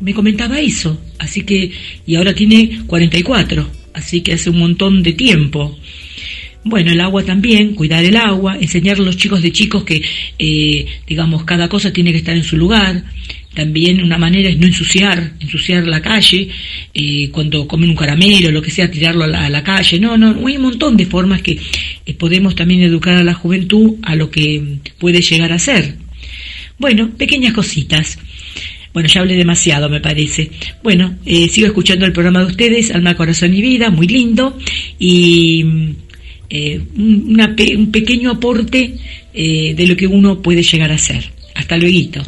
me comentaba eso, así que, y ahora tiene 44, así que hace un montón de tiempo. Bueno, el agua también, cuidar el agua, enseñar a los chicos de chicos que, eh, digamos, cada cosa tiene que estar en su lugar. También una manera es no ensuciar, ensuciar la calle, eh, cuando comen un caramelo, lo que sea, tirarlo a la, a la calle. No, no, hay un montón de formas que podemos también educar a la juventud a lo que puede llegar a ser. Bueno, pequeñas cositas. Bueno, ya hablé demasiado, me parece. Bueno, eh, sigo escuchando el programa de ustedes, Alma, Corazón y Vida, muy lindo. Y eh, un, pequeño aporte eh, de lo que uno puede llegar a ser. Hasta luego.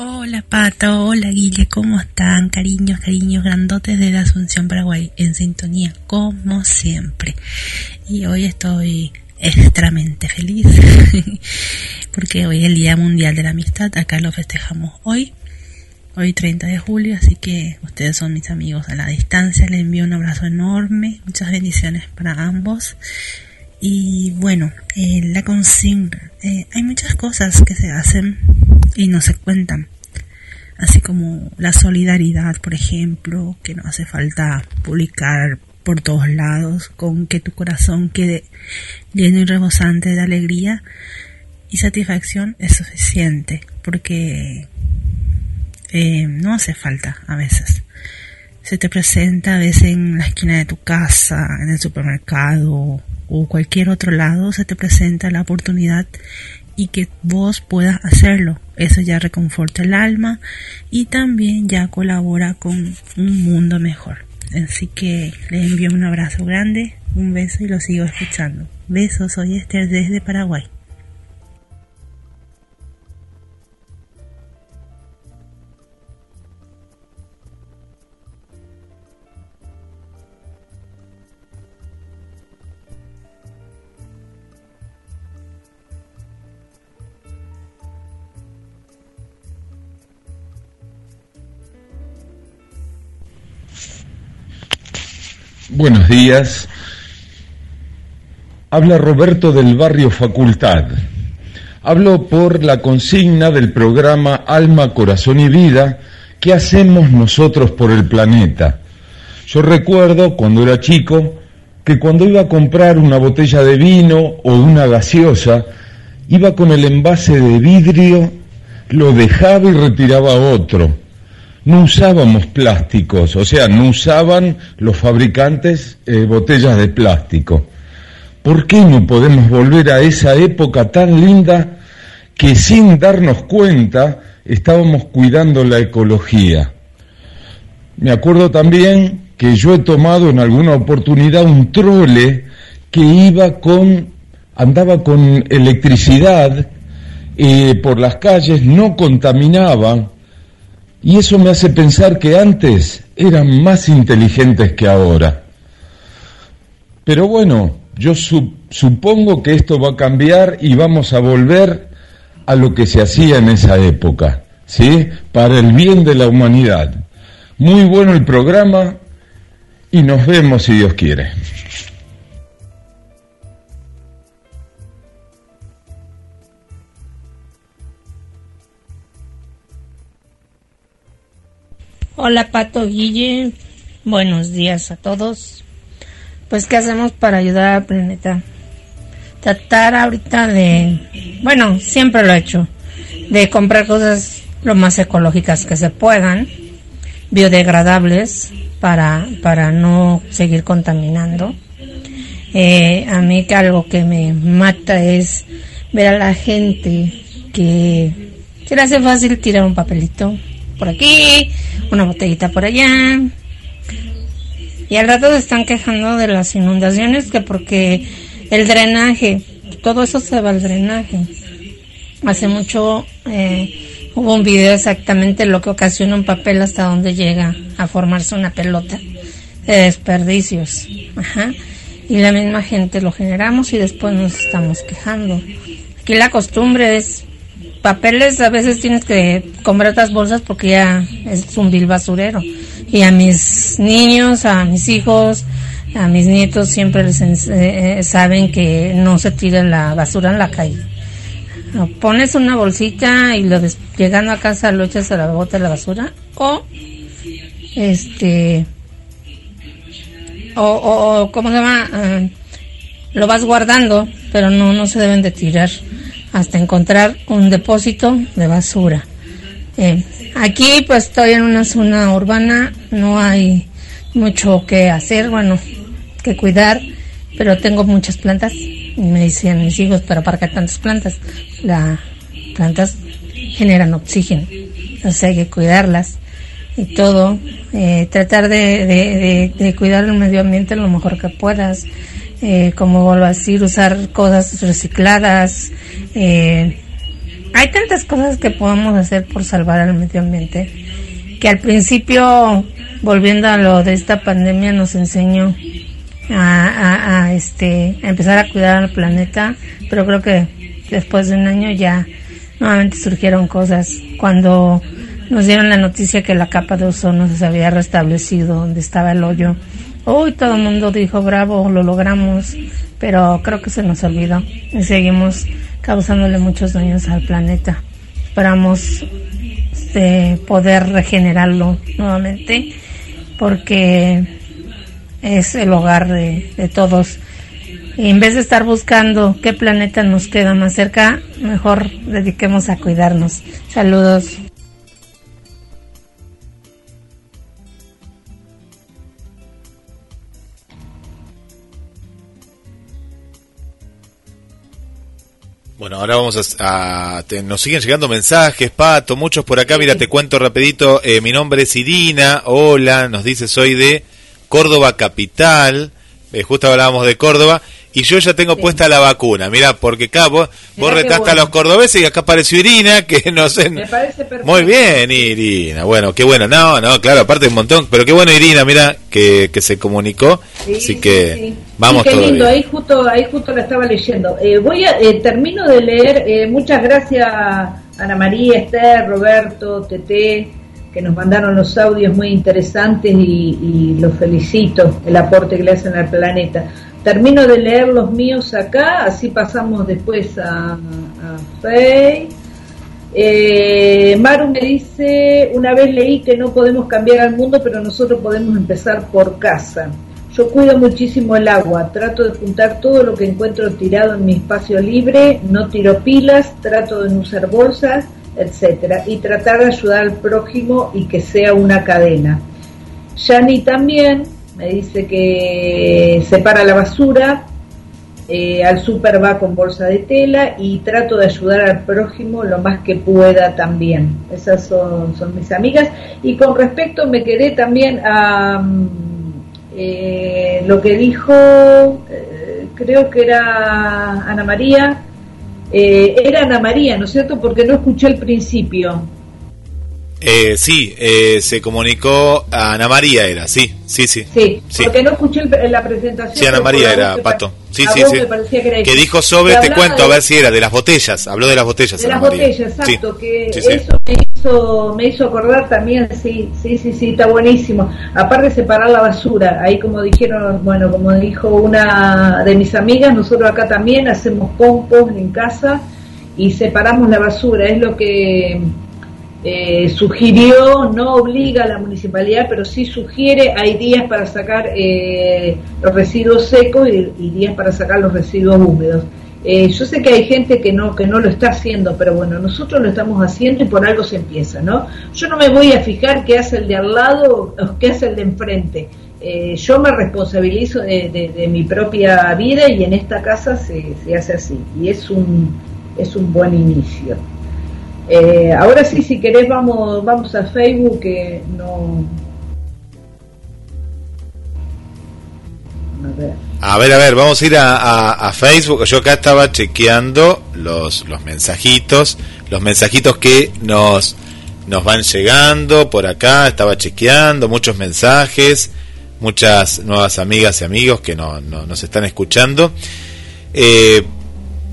Hola Pato, hola Guille, ¿cómo están? Cariños, cariños grandotes de la Asunción Paraguay, en sintonía, como siempre. Y hoy estoy extremadamente feliz, [LAUGHS] porque hoy es el Día Mundial de la Amistad, acá lo festejamos hoy, hoy 30 de julio, así que ustedes son mis amigos a la distancia, les envío un abrazo enorme, muchas bendiciones para ambos. Y bueno, eh, la consigna, eh, hay muchas cosas que se hacen y no se cuentan. Así como la solidaridad, por ejemplo, que no hace falta publicar por todos lados, con que tu corazón quede lleno y rebosante de alegría y satisfacción es suficiente, porque eh, no hace falta a veces. Se te presenta a veces en la esquina de tu casa, en el supermercado o cualquier otro lado, se te presenta la oportunidad y que vos puedas hacerlo. Eso ya reconforta el alma y también ya colabora con un mundo mejor. Así que les envío un abrazo grande, un beso y lo sigo escuchando. Besos, soy Esther desde Paraguay. Buenos días. Habla Roberto del barrio Facultad. Hablo por la consigna del programa Alma, Corazón y Vida que hacemos nosotros por el planeta. Yo recuerdo cuando era chico que cuando iba a comprar una botella de vino o una gaseosa, iba con el envase de vidrio, lo dejaba y retiraba otro no usábamos plásticos, o sea, no usaban los fabricantes eh, botellas de plástico. ¿Por qué no podemos volver a esa época tan linda que sin darnos cuenta estábamos cuidando la ecología? Me acuerdo también que yo he tomado en alguna oportunidad un trole que iba con, andaba con electricidad eh, por las calles, no contaminaba, y eso me hace pensar que antes eran más inteligentes que ahora. Pero bueno, yo su supongo que esto va a cambiar y vamos a volver a lo que se hacía en esa época, ¿sí? Para el bien de la humanidad. Muy bueno el programa y nos vemos si Dios quiere. Hola Pato Guille, buenos días a todos. Pues qué hacemos para ayudar al planeta. Tratar ahorita de, bueno, siempre lo he hecho, de comprar cosas lo más ecológicas que se puedan, biodegradables, para, para no seguir contaminando. Eh, a mí que algo que me mata es ver a la gente que se le hace fácil tirar un papelito por aquí, una botellita por allá. Y al rato se están quejando de las inundaciones que porque el drenaje, todo eso se va al drenaje. Hace mucho eh, hubo un video exactamente lo que ocasiona un papel hasta donde llega a formarse una pelota de desperdicios. Ajá. Y la misma gente lo generamos y después nos estamos quejando. Aquí la costumbre es papeles, a veces tienes que comprar otras bolsas porque ya es un vil basurero. Y a mis niños, a mis hijos, a mis nietos siempre les eh, saben que no se tira la basura en la calle. Pones una bolsita y lo llegando a casa lo echas a la bota de la basura o este o, o, ¿cómo se llama? Ah, lo vas guardando, pero no, no se deben de tirar hasta encontrar un depósito de basura. Eh, aquí pues estoy en una zona urbana, no hay mucho que hacer, bueno, que cuidar, pero tengo muchas plantas. Y me dicen mis hijos, pero ¿para qué tantas plantas? Las plantas generan oxígeno, entonces hay que cuidarlas y todo. Eh, tratar de, de, cuidar el medio ambiente lo mejor que puedas. Eh, como vuelvo a decir, usar cosas recicladas. Eh, hay tantas cosas que podemos hacer por salvar al medio ambiente que al principio, volviendo a lo de esta pandemia, nos enseñó a, este, a empezar a cuidar al planeta, pero creo que después de un año ya nuevamente surgieron cosas. Cuando nos dieron la noticia que la capa de ozono se había restablecido donde estaba el hoyo. Uy, todo el mundo dijo, bravo, lo logramos, pero creo que se nos olvidó y seguimos causándole muchos daños al planeta. Esperamos este, poder regenerarlo nuevamente porque es el hogar de, de todos. Y en vez de estar buscando qué planeta nos queda más cerca, mejor dediquemos a cuidarnos. Saludos. Bueno, ahora vamos a, nos siguen llegando mensajes, Pato, muchos por acá. Mira, te cuento rapidito. Eh, mi nombre es Irina. Hola, nos dice soy de Córdoba capital. Eh, justo hablábamos de Córdoba y yo ya tengo puesta la vacuna. Mira, porque acá vos, vos retaste a los cordobeses y acá apareció Irina, que [LAUGHS] no sé. Me parece perfecto. Muy bien, Irina. Bueno, qué bueno. No, no, claro, aparte un montón. Pero qué bueno, Irina, mira, que, que se comunicó. Así que vamos qué lindo, ahí justo, ahí justo la estaba leyendo. Eh, voy a, eh, termino de leer. Eh, muchas gracias, Ana María, Esther, Roberto, Tete que nos mandaron los audios muy interesantes y, y los felicito, el aporte que le hacen al planeta. Termino de leer los míos acá, así pasamos después a, a. Eh, Maru me dice, una vez leí que no podemos cambiar al mundo, pero nosotros podemos empezar por casa. Yo cuido muchísimo el agua, trato de juntar todo lo que encuentro tirado en mi espacio libre, no tiro pilas, trato de no usar bolsas, etcétera, y tratar de ayudar al prójimo y que sea una cadena. Yani también me dice que separa la basura, eh, al súper va con bolsa de tela y trato de ayudar al prójimo lo más que pueda también. Esas son, son mis amigas. Y con respecto me quedé también a mm, eh, lo que dijo, eh, creo que era Ana María, era Ana María, ¿no es cierto? Porque no escuché el principio. Eh, sí, eh, se comunicó a Ana María, era, sí, sí, sí. Sí, porque no escuché la presentación. Sí, Ana María era, Pato. Sí, sí, sí. Que, dijo sobre, este cuento, a ver si era, de las botellas, habló de las botellas. De las botellas, exacto, que eso me hizo, me hizo acordar también, sí, sí, sí, sí, está buenísimo. Aparte de separar la basura, ahí como dijeron, bueno, como dijo una de mis amigas, nosotros acá también hacemos compost en casa y separamos la basura, es lo que eh, sugirió, no obliga a la municipalidad, pero sí sugiere, hay días para sacar eh, los residuos secos y, días para sacar los residuos húmedos. Eh, yo sé que hay gente que no que no lo está haciendo, pero bueno, nosotros lo estamos haciendo y por algo se empieza, ¿no? Yo no me voy a fijar qué hace el de al lado o qué hace el de enfrente. yo me responsabilizo de, mi propia vida y en esta casa se, se hace así y es un es un buen inicio. Eh, ahora sí, si querés, vamos, vamos a Facebook, que no. A ver, a ver, vamos a ir a, Facebook. Yo acá estaba chequeando los, los mensajitos, los mensajitos que nos, nos van llegando por acá. Estaba chequeando muchos mensajes, muchas nuevas amigas y amigos que no, no- nos están escuchando. Eh,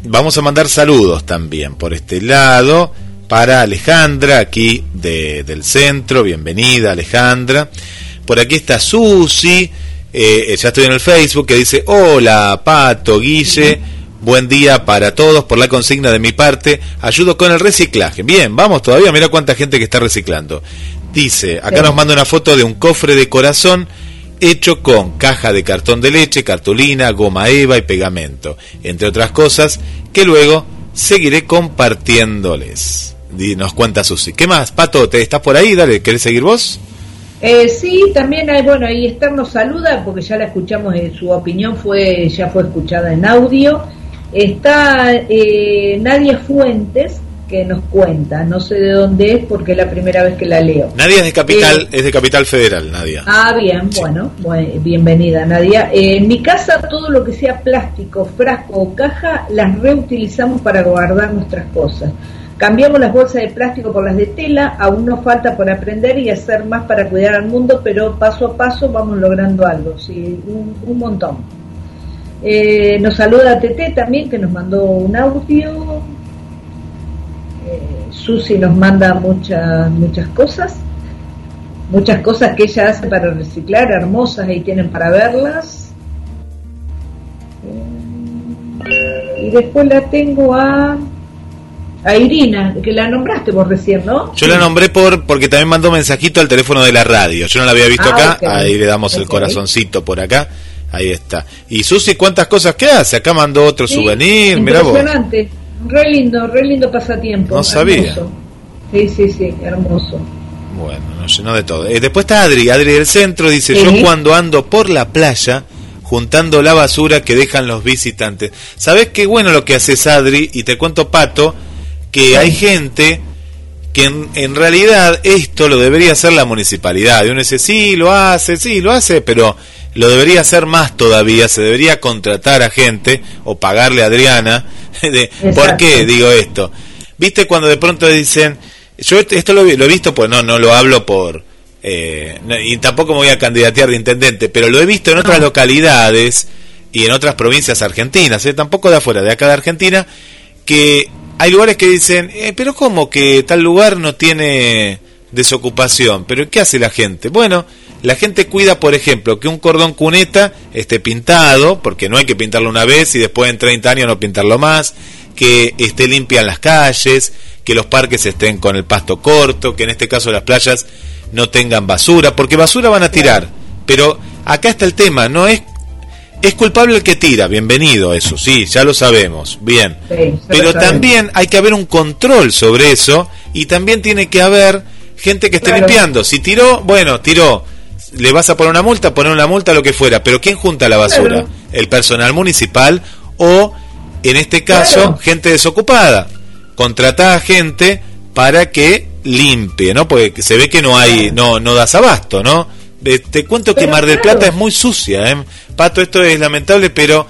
vamos a mandar saludos también por este lado para Alejandra, aquí de, del centro. Bienvenida, Alejandra. Por aquí está Susi. eh, ya estoy en el Facebook que dice: Hola, Pato, Guille. Buen día para todos por la consigna de mi parte. Ayudo con el reciclaje. Bien, vamos todavía. Mira cuánta gente que está reciclando. Dice: Acá Sí. nos manda una foto de un cofre de corazón hecho con caja de cartón de leche, cartulina, goma eva y pegamento, entre otras cosas que luego seguiré compartiéndoles. Nos cuenta Susi. ¿Qué más? Pato, ¿te estás por ahí? Dale, ¿querés seguir vos? Eh, sí, también hay, bueno, ahí Esther nos saluda porque ya la escuchamos, eh, su opinión fue ya fue escuchada en audio. Está eh, Nadia Fuentes que nos cuenta, no sé de dónde es porque es la primera vez que la leo. Nadia es de Capital, es de Capital Federal, Nadia. Ah, bien, bueno, buen- bienvenida Nadia. Eh, en mi casa todo lo que sea plástico, frasco o caja las reutilizamos para guardar nuestras cosas. Cambiamos las bolsas de plástico por las de tela, aún nos falta por aprender y hacer más para cuidar al mundo, pero paso a paso vamos logrando algo, sí, un, montón. Eh, nos saluda Tete también, que nos mandó un audio. Eh, Susi nos manda muchas muchas cosas muchas cosas que ella hace para reciclar, hermosas, ahí tienen para verlas. Eh, Y después la tengo a, a Irina, que la nombraste vos recién, ¿no? Yo la nombré por porque también mandó mensajito al teléfono de la radio. Yo no la había visto Ah, acá. Ahí le damos el corazoncito por acá. Ahí está. Y Susi, ¿cuántas cosas que hace? Acá mandó otro Sí, souvenir. Mirá vos. Impresionante, re lindo, re lindo pasatiempo. No sabía. hermoso. Sí, sí, sí, hermoso. Bueno, nos llenó de todo. Eh, después está Adri, Adri del centro, dice, yo cuando ando por la playa juntando la basura que dejan los visitantes. ¿Sabés qué bueno lo que haces, Adri? Y te cuento, Pato, que hay gente que en, en realidad esto lo debería hacer la municipalidad. Y uno dice, sí, lo hace, sí, lo hace, pero lo debería hacer más todavía. Se debería contratar a gente o pagarle a Adriana. [LAUGHS] de- ¿Por qué digo esto? ¿Viste cuando de pronto dicen, yo esto lo, he visto, pues no, no lo hablo por... eh, no, y tampoco me voy a candidatear de intendente, pero lo he visto en otras localidades y en otras provincias argentinas, eh, tampoco de afuera, de acá de Argentina, que hay lugares que dicen, eh, pero ¿cómo que tal lugar no tiene desocupación? ¿Pero qué hace la gente? Bueno, la gente cuida, por ejemplo, que un cordón cuneta esté pintado, porque no hay que pintarlo una vez y después en 30 años no pintarlo más, que esté limpia en las calles, que los parques estén con el pasto corto, que en este caso las playas no tengan basura, porque basura van a tirar, pero acá está el tema, no es es culpable el que tira, bienvenido eso, sí, ya lo sabemos, bien. Sí, Pero también hay que haber un control sobre eso y también tiene que haber gente que esté Claro. limpiando. Si tiró, bueno, tiró. Le vas a poner una multa, poner una multa, lo que fuera. Pero ¿quién junta la basura? Claro. El personal municipal o, en este caso, Claro. gente desocupada. Contratar a gente para que limpie, ¿no? Porque se ve que no hay, no, no das abasto, ¿no? Eh, Te cuento que Mar del claro. Plata es muy sucia, ¿eh? Pato, esto es lamentable, pero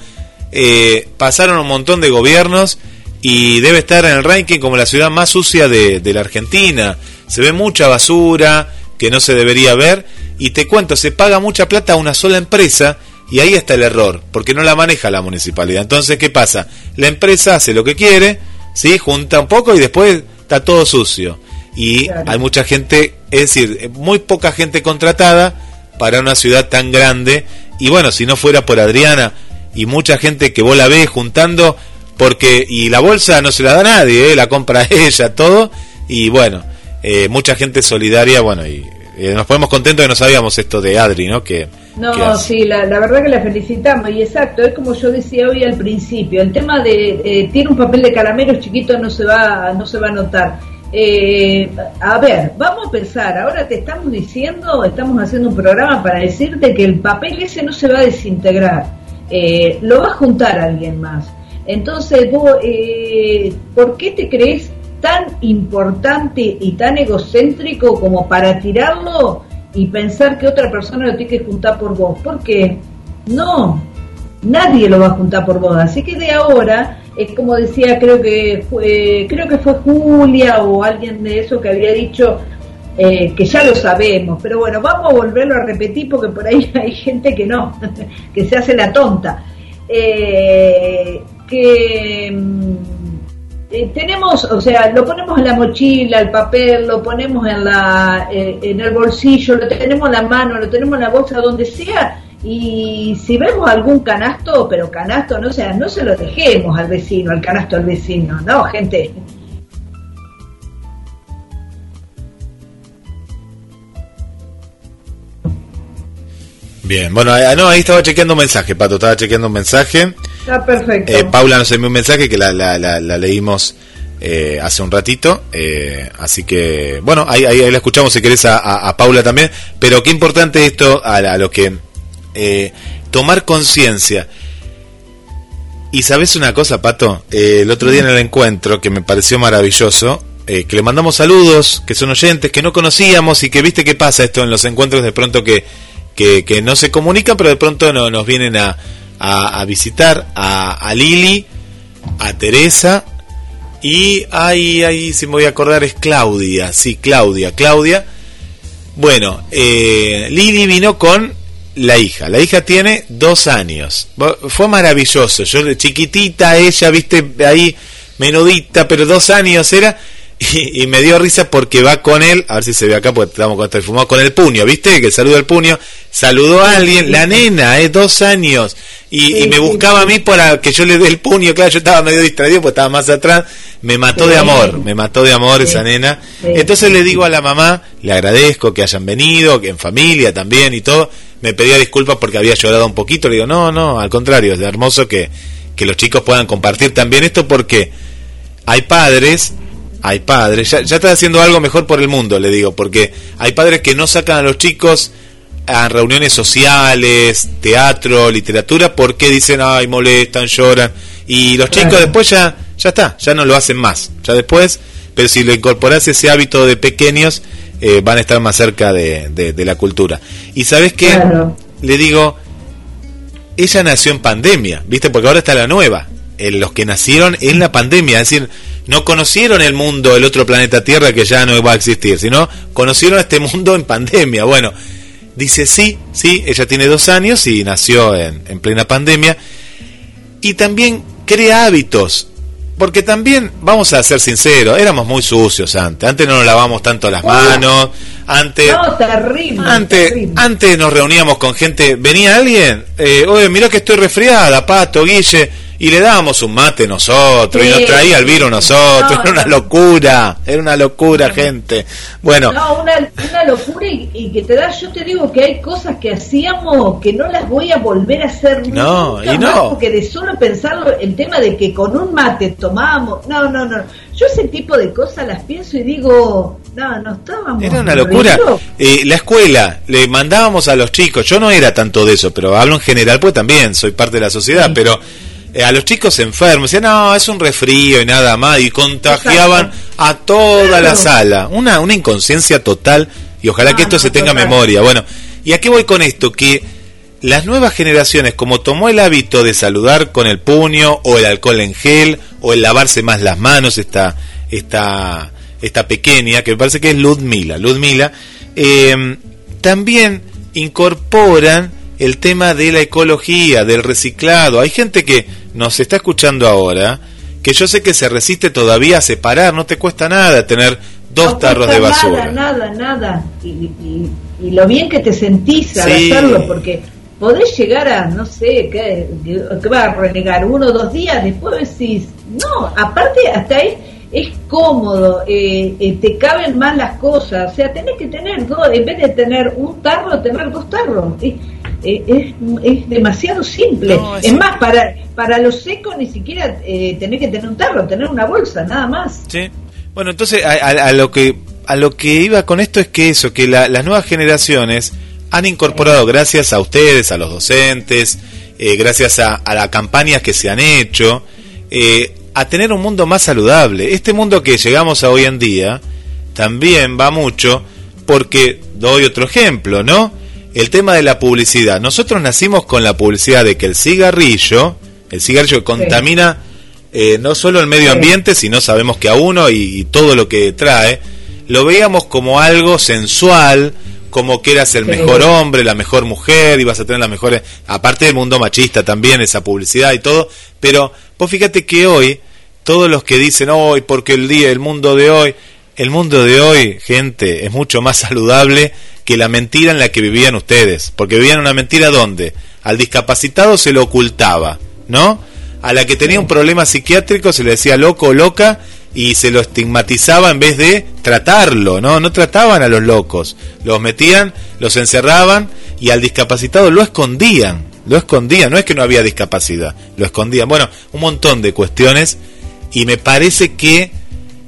eh, pasaron un montón de gobiernos y debe estar en el ranking como la ciudad más sucia de, de la Argentina. Se ve mucha basura que no se debería ver y te cuento, se paga mucha plata a una sola empresa y ahí está el error, porque no la maneja la municipalidad. Entonces, ¿qué pasa? La empresa hace lo que quiere, ¿sí? junta un poco y después está todo sucio. Y Claro. hay mucha gente, es decir, muy poca gente contratada para una ciudad tan grande. Y bueno, si no fuera por Adriana y mucha gente que vos la ves juntando, porque, y la bolsa no se la da nadie, ¿eh? la compra [LAUGHS] ella, todo. Y bueno, eh, mucha gente solidaria, bueno, y eh, nos ponemos contentos que no sabíamos esto de Adri, ¿no? Que, No, sí, la, la verdad que la felicitamos y exacto, es como yo decía hoy al principio, el tema de eh, tiene un papel de caramelo chiquito no se va no se va a notar. Eh, a ver, vamos a pensar, ahora te estamos diciendo, estamos haciendo un programa para decirte que el papel ese no se va a desintegrar, eh, lo va a juntar alguien más. Entonces, vos, eh, ¿por qué te crees tan importante y tan egocéntrico como para tirarlo y pensar que otra persona lo tiene que juntar por vos? ¿Por qué? No, nadie lo va a juntar por boda. Así que de ahora, es como decía, creo que fue, creo que fue Julia o alguien de eso que había dicho eh, que ya lo sabemos, pero bueno, vamos a volverlo a repetir porque por ahí [LAUGHS] hay gente que no, [LAUGHS] que se hace la tonta. Eh, que mm, eh, tenemos, o sea, lo ponemos en la mochila, el papel, lo ponemos en, la, eh, en el bolsillo, lo tenemos en la mano, lo tenemos en la bolsa, donde sea, y si vemos algún canasto, pero canasto, no sea, no se lo dejemos al vecino, al canasto al vecino, no, gente. Bien, bueno, ahí- no, ahí estaba chequeando un mensaje, Pato, estaba chequeando un mensaje. Está perfecto. Eh, Paula nos envió un mensaje que la, la, la, la leímos eh, hace un ratito, eh, así que, bueno, ahí, ahí, ahí la escuchamos si querés a, a- a Paula también, pero qué importante esto a, a lo que eh, tomar conciencia. Y sabes una cosa, Pato, Eh, el otro día en el encuentro que me pareció maravilloso, eh, que le mandamos saludos, que son oyentes, que no conocíamos y que viste qué pasa esto en los encuentros de pronto que, que, que no se comunican, pero de pronto no, nos vienen a, a, visitar a, a Lili, a Teresa y ahí, ahí, si me voy a acordar, es Claudia, sí, Claudia, Claudia. Bueno, eh, Lili vino con la hija. La hija tiene dos años. Fue maravilloso. Yo chiquitita, ella, viste, ahí menudita, pero dos años era. Y, y me dio risa porque va con él, a ver si se ve acá, porque estamos con este fumado, con el puño, ¿viste? Que saluda el puño. Saludó a alguien, la nena, eh, dos años. Y, y me buscaba a mí para que yo le dé el puño. Claro, yo estaba medio distraído porque estaba más atrás. Me mató de amor, me mató de amor esa nena. Entonces le digo a la mamá, le agradezco que hayan venido, que en familia también y todo. Me pedía disculpas porque había llorado un poquito. Le digo, no, no, al contrario, es hermoso que, que los chicos puedan compartir también esto porque hay padres, hay padres, ya, ya está haciendo algo mejor por el mundo, le digo, porque hay padres que no sacan a los chicos a reuniones sociales, teatro, literatura, porque dicen, ay, molestan, lloran. Y los chicos después ya, ya está, ya no lo hacen más. Ya después, pero si le incorporas ese hábito de pequeños, eh, van a estar más cerca de, de- de la cultura. Y sabes qué, le digo, ella nació en pandemia, ¿viste? Porque ahora está la nueva. Eh, los que nacieron en la pandemia, es decir, no conocieron el mundo, el otro planeta Tierra que ya no va a existir, sino conocieron este mundo en pandemia. Bueno, dice sí, sí, ella tiene dos años y nació en, en plena pandemia. Y también crea hábitos. Porque también, vamos a ser sinceros, éramos muy sucios antes. Antes no nos lavamos tanto las manos. Antes, No, terrible. antes, terrible. antes nos reuníamos con gente, venía alguien, eh, oye, mirá que estoy resfriada, Pato, Guille, y le dábamos un mate nosotros, y nos traía el virus nosotros, No, era una locura, era una locura, gente. Bueno, No, una, una locura y, y que te da, yo te digo que hay cosas que hacíamos que no las voy a volver a hacer No, nunca y más, no. porque de solo pensarlo, el tema de que con un mate tomábamos, no, no, no, yo ese tipo de cosas las pienso y digo, no, no estábamos. Era una locura. Eh, la escuela, le mandábamos a los chicos, yo no era tanto de eso, pero hablo en general, pues también soy parte de la sociedad, pero a los chicos enfermos, decían, no, es un resfrío y nada más, y contagiaban a toda la sala. Una, una inconsciencia total, y ojalá que No, esto no, se tenga total. memoria. Bueno, ¿y a qué voy con esto? Que las nuevas generaciones, como tomó el hábito de saludar con el puño, o el alcohol en gel, o el lavarse más las manos, esta, esta, esta pequeña, que me parece que es Ludmila, Ludmila, eh, también incorporan el tema de la ecología, del reciclado. Hay gente que nos está escuchando ahora, que yo sé que se resiste todavía a separar, no te cuesta nada tener dos No tarros de basura. Nada, nada, nada. Y, y- y lo bien que te sentís al Sí. hacerlo, porque podés llegar a, no sé, que, que va a renegar uno o dos días, después decís, no, aparte hasta es, es cómodo, eh, eh, te caben más las cosas, o sea, tenés que tener dos, en vez de tener un tarro, tener dos tarros. Es, eh, es, es demasiado simple. No, es más, para, para lo seco ni siquiera eh, tenés que tener un tarro, tener una bolsa, nada más. Sí. Bueno, entonces a, a- a lo que a lo que iba con esto es que eso, que la- las nuevas generaciones han incorporado, gracias a ustedes, a los docentes, eh, gracias a, a las campañas que se han hecho, eh, a tener un mundo más saludable. Este mundo que llegamos a hoy en día también va mucho porque doy otro ejemplo, ¿no? el tema de la publicidad. Nosotros nacimos con la publicidad de que el cigarrillo, el cigarrillo contamina eh, no solo el medio ambiente, sino sabemos que a uno y, y todo lo que trae, lo veíamos como algo sensual, como que eras el mejor hombre, la mejor mujer, ibas a tener las mejores, aparte del mundo machista también, esa publicidad y todo, pero vos fíjate que hoy, todos los que dicen hoy, porque el día, el mundo de hoy, el mundo de hoy, gente, es mucho más saludable que la mentira en la que vivían ustedes, porque vivían una mentira donde al discapacitado se lo ocultaba, ¿no? A la que tenía un problema psiquiátrico se le decía loco o loca y se lo estigmatizaba en vez de tratarlo, ¿no? No trataban a los locos, los metían, los encerraban y al discapacitado lo escondían, lo escondían, no es que no había discapacidad, lo escondían. Bueno, un montón de cuestiones y me parece que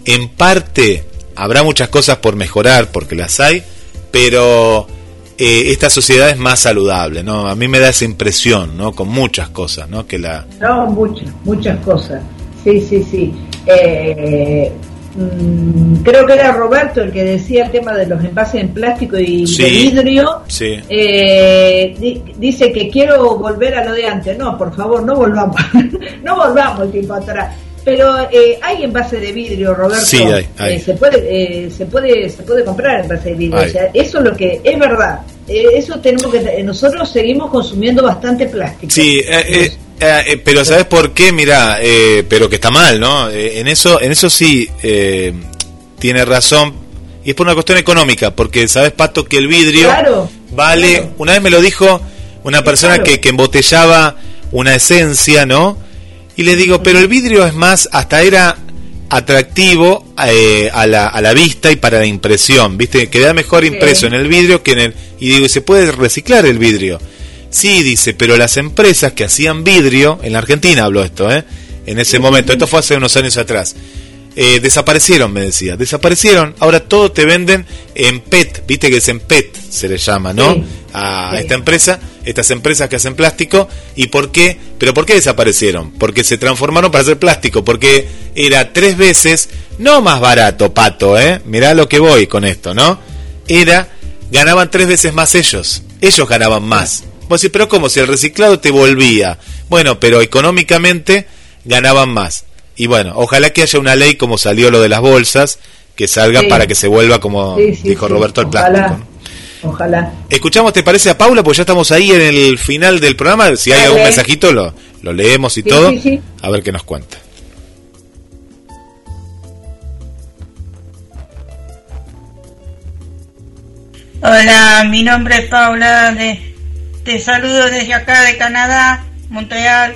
en parte habrá muchas cosas por mejorar porque las hay, pero eh, esta sociedad es más saludable, ¿no? A mí me da esa impresión, ¿no? Con muchas cosas, ¿no? Que la No, muchas, muchas cosas. Sí, sí, sí. Eh, creo que era Roberto el que decía el tema de los envases en plástico y Sí. de vidrio. sí. Eh, di- dice que quiero volver a lo de antes. No, por favor, no volvamos. [LAUGHS] no volvamos el tiempo atrás. Pero eh, hay envase de vidrio, Roberto. Sí, hay, hay. Eh, se puede, eh, se puede, se puede comprar envase de vidrio. O sea, eso es lo que es verdad. Eh, eso tenemos que. Nosotros seguimos consumiendo bastante plástico. Sí, eh, eh, pero ¿sabes por qué? Mira, eh, pero que está mal, ¿no? Eh, en eso en eso sí eh, tiene razón. Y es por una cuestión económica, porque sabes, Pato, que el vidrio Claro, vale... claro. Una vez me lo dijo una persona claro. que, que embotellaba una esencia, ¿no? Y le digo, pero el vidrio es más, hasta era atractivo a, la, a la vista y para la impresión, ¿viste? Queda mejor impreso en el vidrio que en el... Y digo, ¿y se puede reciclar el vidrio? Sí, dice, pero las empresas que hacían vidrio, en la Argentina habló esto, ¿eh? En ese momento, esto fue hace unos años atrás, eh, desaparecieron, me decía, desaparecieron, ahora todo te venden en PET, viste que es en PET, se le llama, ¿no? Sí, A sí. esta empresa, estas empresas que hacen plástico, ¿y por qué? ¿Pero por qué desaparecieron? Porque se transformaron para hacer plástico, porque era tres veces, no más barato, pato, ¿eh? Mirá lo que voy con esto, ¿no? Era, ganaban tres veces más ellos, ellos ganaban más. Vos decís, pero ¿cómo? Si el reciclado te volvía. Bueno, pero económicamente ganaban más. Y bueno, ojalá que haya una ley como salió lo de las bolsas, que salga Sí. para que se vuelva como Sí, sí, dijo sí. Roberto el Ojalá. plástico. ¿no? Ojalá. Escuchamos, ¿te parece a Paula? Pues ya estamos ahí en el final del programa. Si hay Dale. algún mensajito, lo, lo leemos y Sí, todo. sí, sí. A ver qué nos cuenta. Hola, mi nombre es Paula, de- te saludo desde acá de Canadá, Montreal.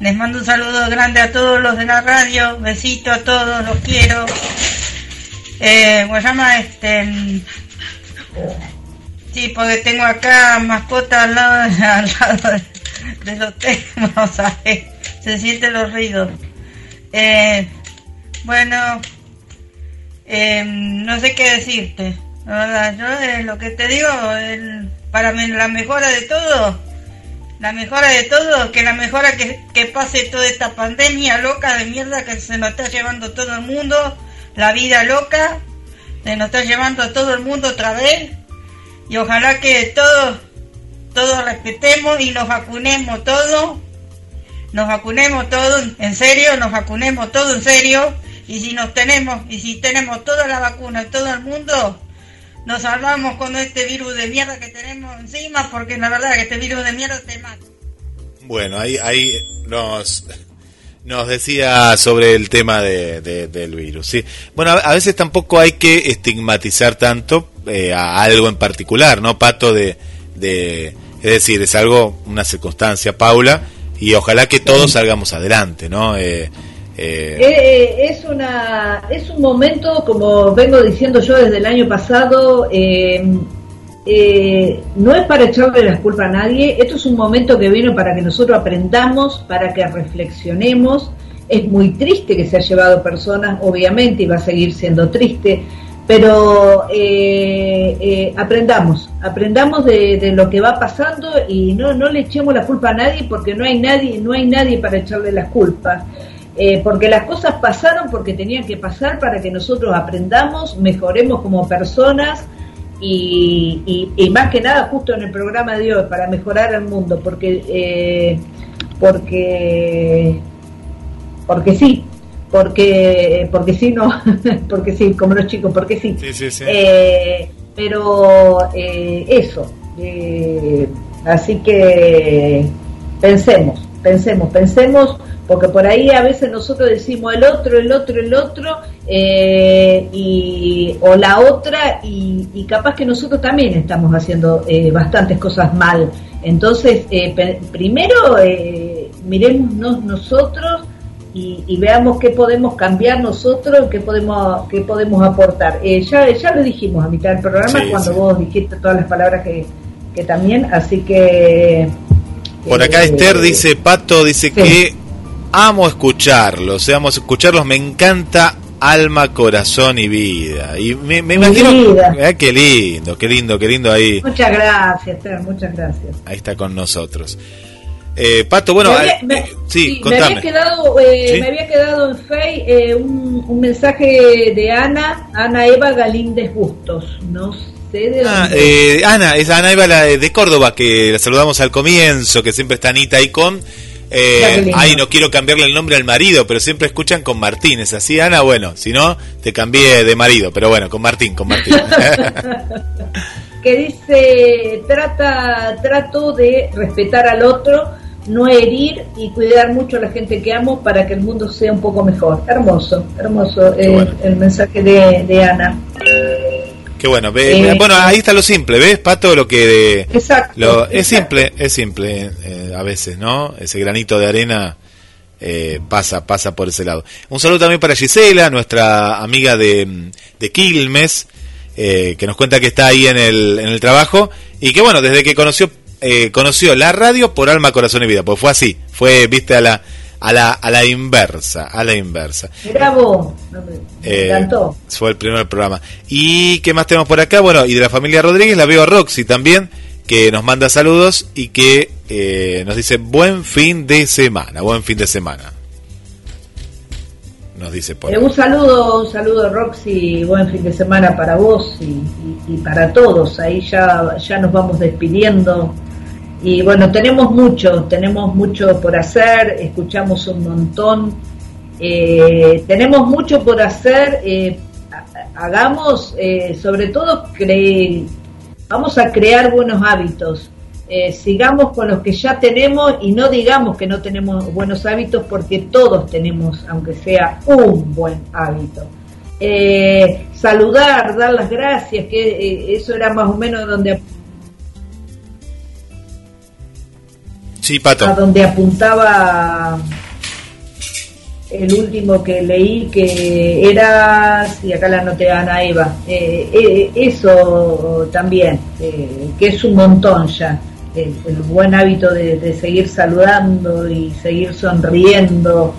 Les mando un saludo grande a todos los de la radio, besito a todos, los quiero. Eh, llama este... Sí, porque tengo acá mascota al lado, [LAUGHS] al lado de, los temas. [LAUGHS] Se sienten los ruidos. Eh, bueno, eh, no sé qué decirte. Yo eh, lo que te digo, el- para la mejora de todo, la mejora de todo, que la mejora que, pase toda esta pandemia loca de mierda que se nos está llevando todo el mundo, la vida loca, se nos está llevando a todo el mundo otra vez, y ojalá que todos, todos respetemos y nos vacunemos todos, nos vacunemos todos, en serio, nos vacunemos todos en serio, y si nos tenemos, y si tenemos toda la vacuna todo el mundo, nos salvamos con este virus de mierda que tenemos encima, porque la verdad que este virus de mierda te mata. Bueno, ahí, ahí nos, nos decía sobre el tema de, de- del virus. ¿sí? Bueno, a, a veces tampoco hay que estigmatizar tanto eh, a algo en particular, ¿no, Pato? De, de, es decir, es algo, una circunstancia, Paula, y ojalá que todos salgamos adelante, ¿no? Eh, eh, Eh, es una es un momento como vengo diciendo yo desde el año pasado eh, eh, no es para echarle las culpas a nadie esto es un momento que vino para que nosotros aprendamos para que reflexionemos. Es muy triste que se ha llevado personas obviamente y va a seguir siendo triste pero eh, eh, aprendamos aprendamos de, de lo que va pasando y no no le echemos la culpa a nadie porque no hay nadie no hay nadie para echarle las culpas eh, porque las cosas pasaron porque tenían que pasar para que nosotros aprendamos, mejoremos como personas y, y- y más que nada justo en el programa de hoy para mejorar el mundo, porque eh, porque porque sí, porque porque sí no, [LAUGHS] porque sí, como los chicos, porque sí. Sí, sí, sí. Eh, pero eso, así que pensemos, pensemos, pensemos, porque por ahí a veces nosotros decimos el otro, el otro, el otro, eh, y, o la otra, y, y capaz que nosotros también estamos haciendo eh, bastantes cosas mal. Entonces, eh, primero miremosnos nosotros y, y veamos qué podemos cambiar nosotros, qué podemos qué podemos aportar. Ya ya lo dijimos a mitad del programa Sí, cuando sí. vos dijiste todas las palabras que, que también, así que... Por acá eh, Esther dice, Pato dice que amo escucharlos, eh, amo escucharlos, me encanta alma, corazón y vida. Y me, imagino. Ah, qué lindo, qué lindo, qué lindo ahí, Muchas gracias, Esther, muchas gracias. ahí está con nosotros. Eh, Pato, bueno, Me había- eh, me- eh, sí, Sí, me había quedado, eh, Sí. me había quedado en Face eh, un, un mensaje de Ana, Ana Eva Galíndez Bustos. No Ah, eh, Ana, es Ana Eva de de Córdoba, que la saludamos al comienzo, que siempre está Anita ahí con... eh, ay, no quiero cambiarle el nombre al marido, pero siempre escuchan con Martín, ¿es así, Ana? Bueno, si no, te cambié de marido, pero bueno, con Martín, con Martín. [LAUGHS] que dice trata trato de respetar al otro no herir y cuidar mucho a la gente que amo para que el mundo sea un poco mejor hermoso hermoso eh, bueno. el mensaje de, de Ana Qué bueno, ve- Eh, bueno, ahí está lo simple, ¿ves, Pato? Lo que... exacto Lo, es exacto. simple, es simple eh, a veces, ¿no? Ese granito de arena eh, pasa, pasa por ese lado. Un saludo también para Gisela, nuestra amiga de, de Quilmes, eh, que nos cuenta que está ahí en el, en el trabajo y que bueno, desde que conoció, eh, conoció la radio por alma, corazón y vida, pues fue así, fue, viste, a la, a la, a la inversa, a la inversa. Vos me, Eh, encantó Fue el primer programa. ¿Y qué más tenemos por acá? Bueno, y de la familia Rodríguez la veo a Roxy también, que nos manda saludos y que eh, nos dice buen fin de semana, buen fin de semana. Nos dice por Eh, un saludo, un saludo Roxy, buen fin de semana para vos y, y- y para todos. Ahí ya, ya nos vamos despidiendo. Y bueno, tenemos mucho, tenemos mucho por hacer, escuchamos un montón, eh, tenemos mucho por hacer, eh, ha- hagamos, eh, sobre todo, cre- vamos a crear buenos hábitos. Eh, sigamos con los que ya tenemos y no digamos que no tenemos buenos hábitos porque todos tenemos, aunque sea un buen hábito. Saludar, dar las gracias, que eso era más o menos donde Sí, Pato. a donde apuntaba el último que leí que era y acá la anoté Ana Eva eh, eh, eso también eh, que es un montón ya el, buen hábito de seguir saludando y seguir sonriendo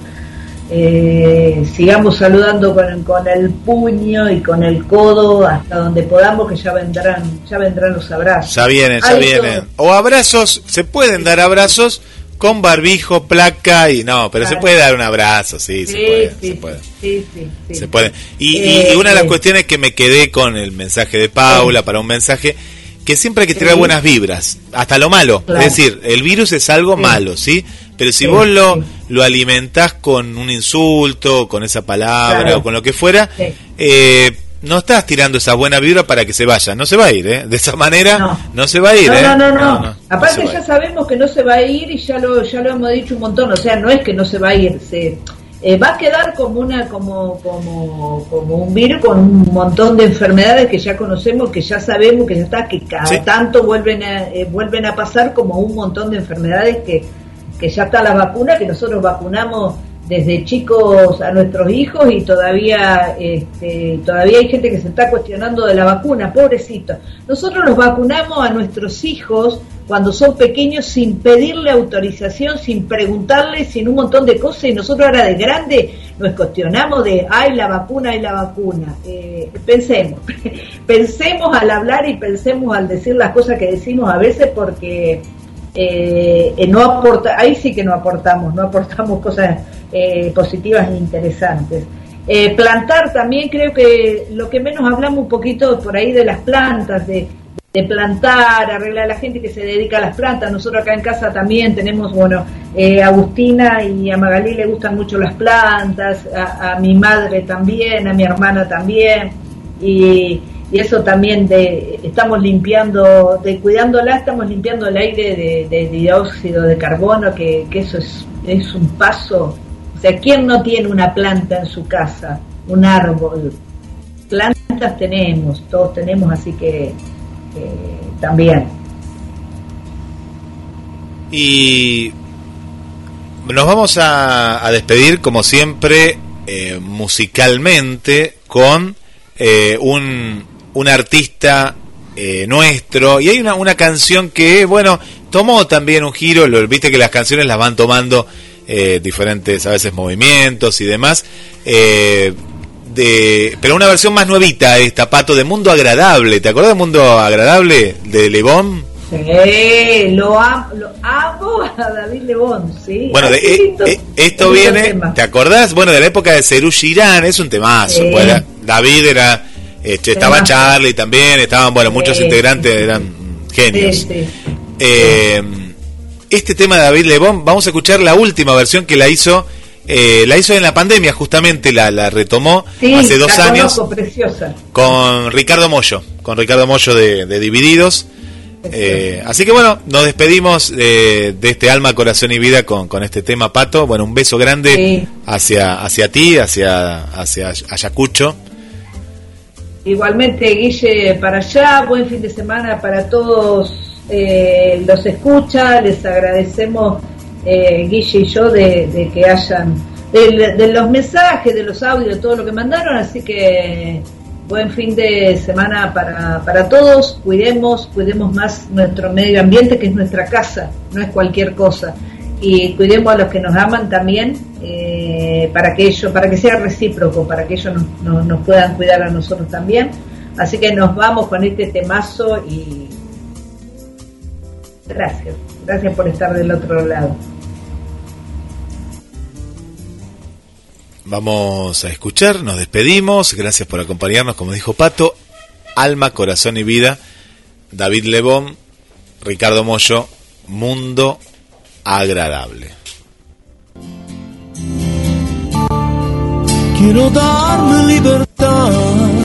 eh, sigamos saludando con, con el puño y con el codo hasta donde podamos que ya vendrán ya vendrán los abrazos Ya vienen, ya vienen. O abrazos, se pueden dar abrazos con barbijo, placa y no, pero se Claro. puede dar un abrazo, sí, se puede, sí, se puede. sí, sí, sí. Se puede. Y, y- Eh, y una de las eh. cuestiones que me quedé con el mensaje de Paula para un mensaje que siempre hay que tirar buenas vibras, hasta lo malo. Claro. Es decir, el virus es algo Sí. malo, ¿sí? Pero si Sí, vos lo, sí. lo alimentás con un insulto, con esa palabra Claro. o con lo que fuera, eh, no estás tirando esa buena vibra para que se vaya. No se va a ir, ¿eh? De esa manera no, No. se va a ir, No, ¿eh? no, no, no. no, Aparte ya sabemos que no se va a ir y ya lo ya lo hemos dicho un montón. O sea, no es que no se va a ir, se eh, va a quedar como una como como como un virus con un montón de enfermedades que ya conocemos, que ya sabemos que ya está que cada Sí. tanto vuelven a eh, vuelven a pasar como un montón de enfermedades que que ya está la vacuna que nosotros vacunamos desde chicos a nuestros hijos y todavía este, todavía hay gente que se está cuestionando de la vacuna, pobrecito. Nosotros los vacunamos a nuestros hijos cuando son pequeños sin pedirle autorización, sin preguntarle, sin un montón de cosas y nosotros ahora de grande nos cuestionamos de, ay, la vacuna, ay, la vacuna. Eh, pensemos, [LAUGHS] pensemos al hablar y pensemos al decir las cosas que decimos a veces porque eh, eh, no aporta, ahí sí que no aportamos, no aportamos cosas eh, positivas e interesantes. Plantar también creo que lo que menos hablamos un poquito por ahí de las plantas, de, de plantar, arreglar a la gente que se dedica a las plantas. Nosotros acá en casa también tenemos, bueno, eh, Agustina y a Magalí le gustan mucho las plantas, a, mi madre también, a mi hermana también, y, eso también de, estamos limpiando, de cuidándola, estamos limpiando el aire de, dióxido de carbono, que, que eso es, es un paso. O sea, ¿quién no tiene una planta en su casa? Un árbol. Plantas tenemos, todos tenemos, así que también. Y nos vamos a, a despedir, como siempre, eh, musicalmente, con eh, un, un artista eh, nuestro. Y hay una, una canción que, bueno, tomó también un giro. Lo, viste que las canciones las van tomando eh, diferentes, a veces, movimientos y demás. De, pero una versión más nuevita esta, Pato, de Mundo Agradable. ¿Te acuerdas de Mundo Agradable de Lebón? Sí, lo, am- lo amo a David Lebón, sí. Bueno, de- eh, eh, esto viene. ¿te acordás? Bueno, de la época de Cerú Girán, es un temazo. Sí. pues, David era, este, estaba. Charlie también, estaban, bueno, muchos Sí, integrantes eran genios. Sí. Eh, este tema de David Lebón, vamos a escuchar la última versión que la hizo, eh, la hizo en la pandemia justamente, la, la retomó Sí, hace dos la años conozco, preciosa. con Ricardo Mollo, con Ricardo Mollo de, de Divididos. Eh, así que bueno, nos despedimos eh, de este alma, corazón y vida con, con este tema, Pato. Bueno, un beso grande Sí. hacia, hacia ti, hacia, hacia Ayacucho. Igualmente, Guille, para allá, buen fin de semana para todos eh, los escucha, les agradecemos, eh, Guille y yo, de, que hayan, de, de los mensajes, de los audios, todo lo que mandaron, así que buen fin de semana para, para todos, cuidemos, cuidemos más nuestro medio ambiente, que es nuestra casa, no es cualquier cosa, y cuidemos a los que nos aman también, eh, para que ellos, para que sea recíproco, para que ellos nos, nos- nos puedan cuidar a nosotros también. Así que nos vamos con este temazo y gracias, gracias por estar del otro lado. Vamos a escuchar, nos despedimos. Gracias por acompañarnos, como dijo Pato. Alma, corazón y vida. David Lebón, Ricardo Mollo, Mundo Agradable. Quiero darme libertad.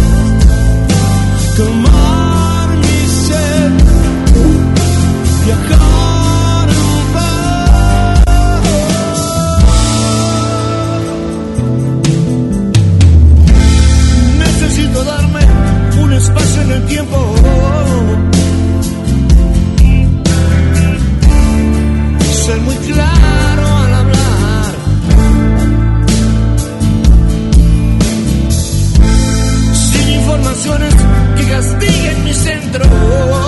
el tiempo. Ser muy claro al hablar. Sin informaciones que castiguen mi centro.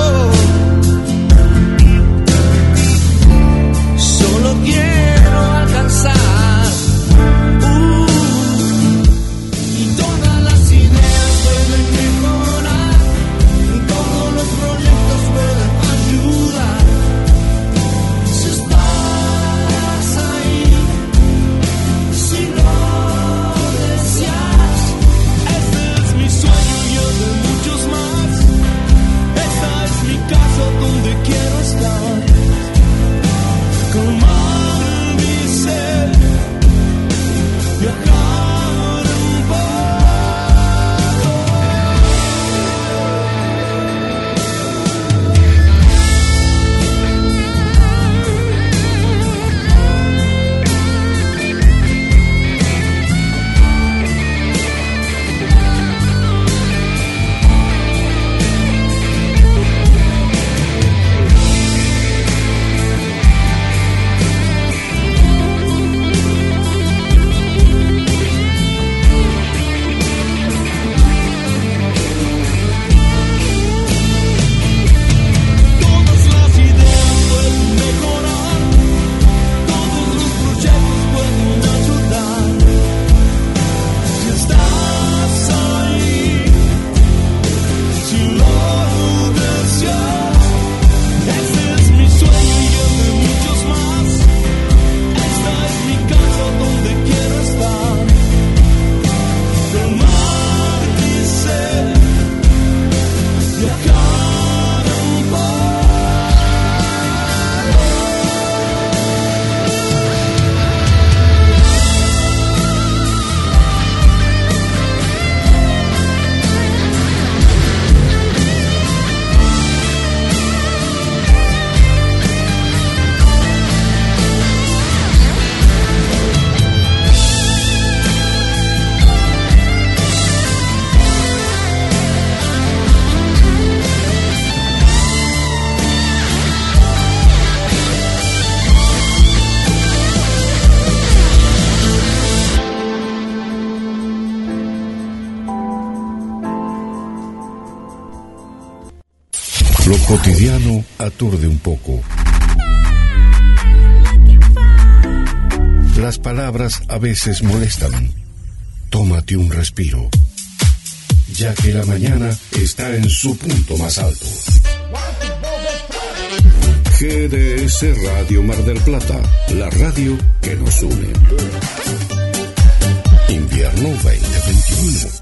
Veces molestan. Tómate un respiro, ya que la mañana está en su punto más alto. GDS Radio Mar del Plata, la radio que nos une. Invierno 2021.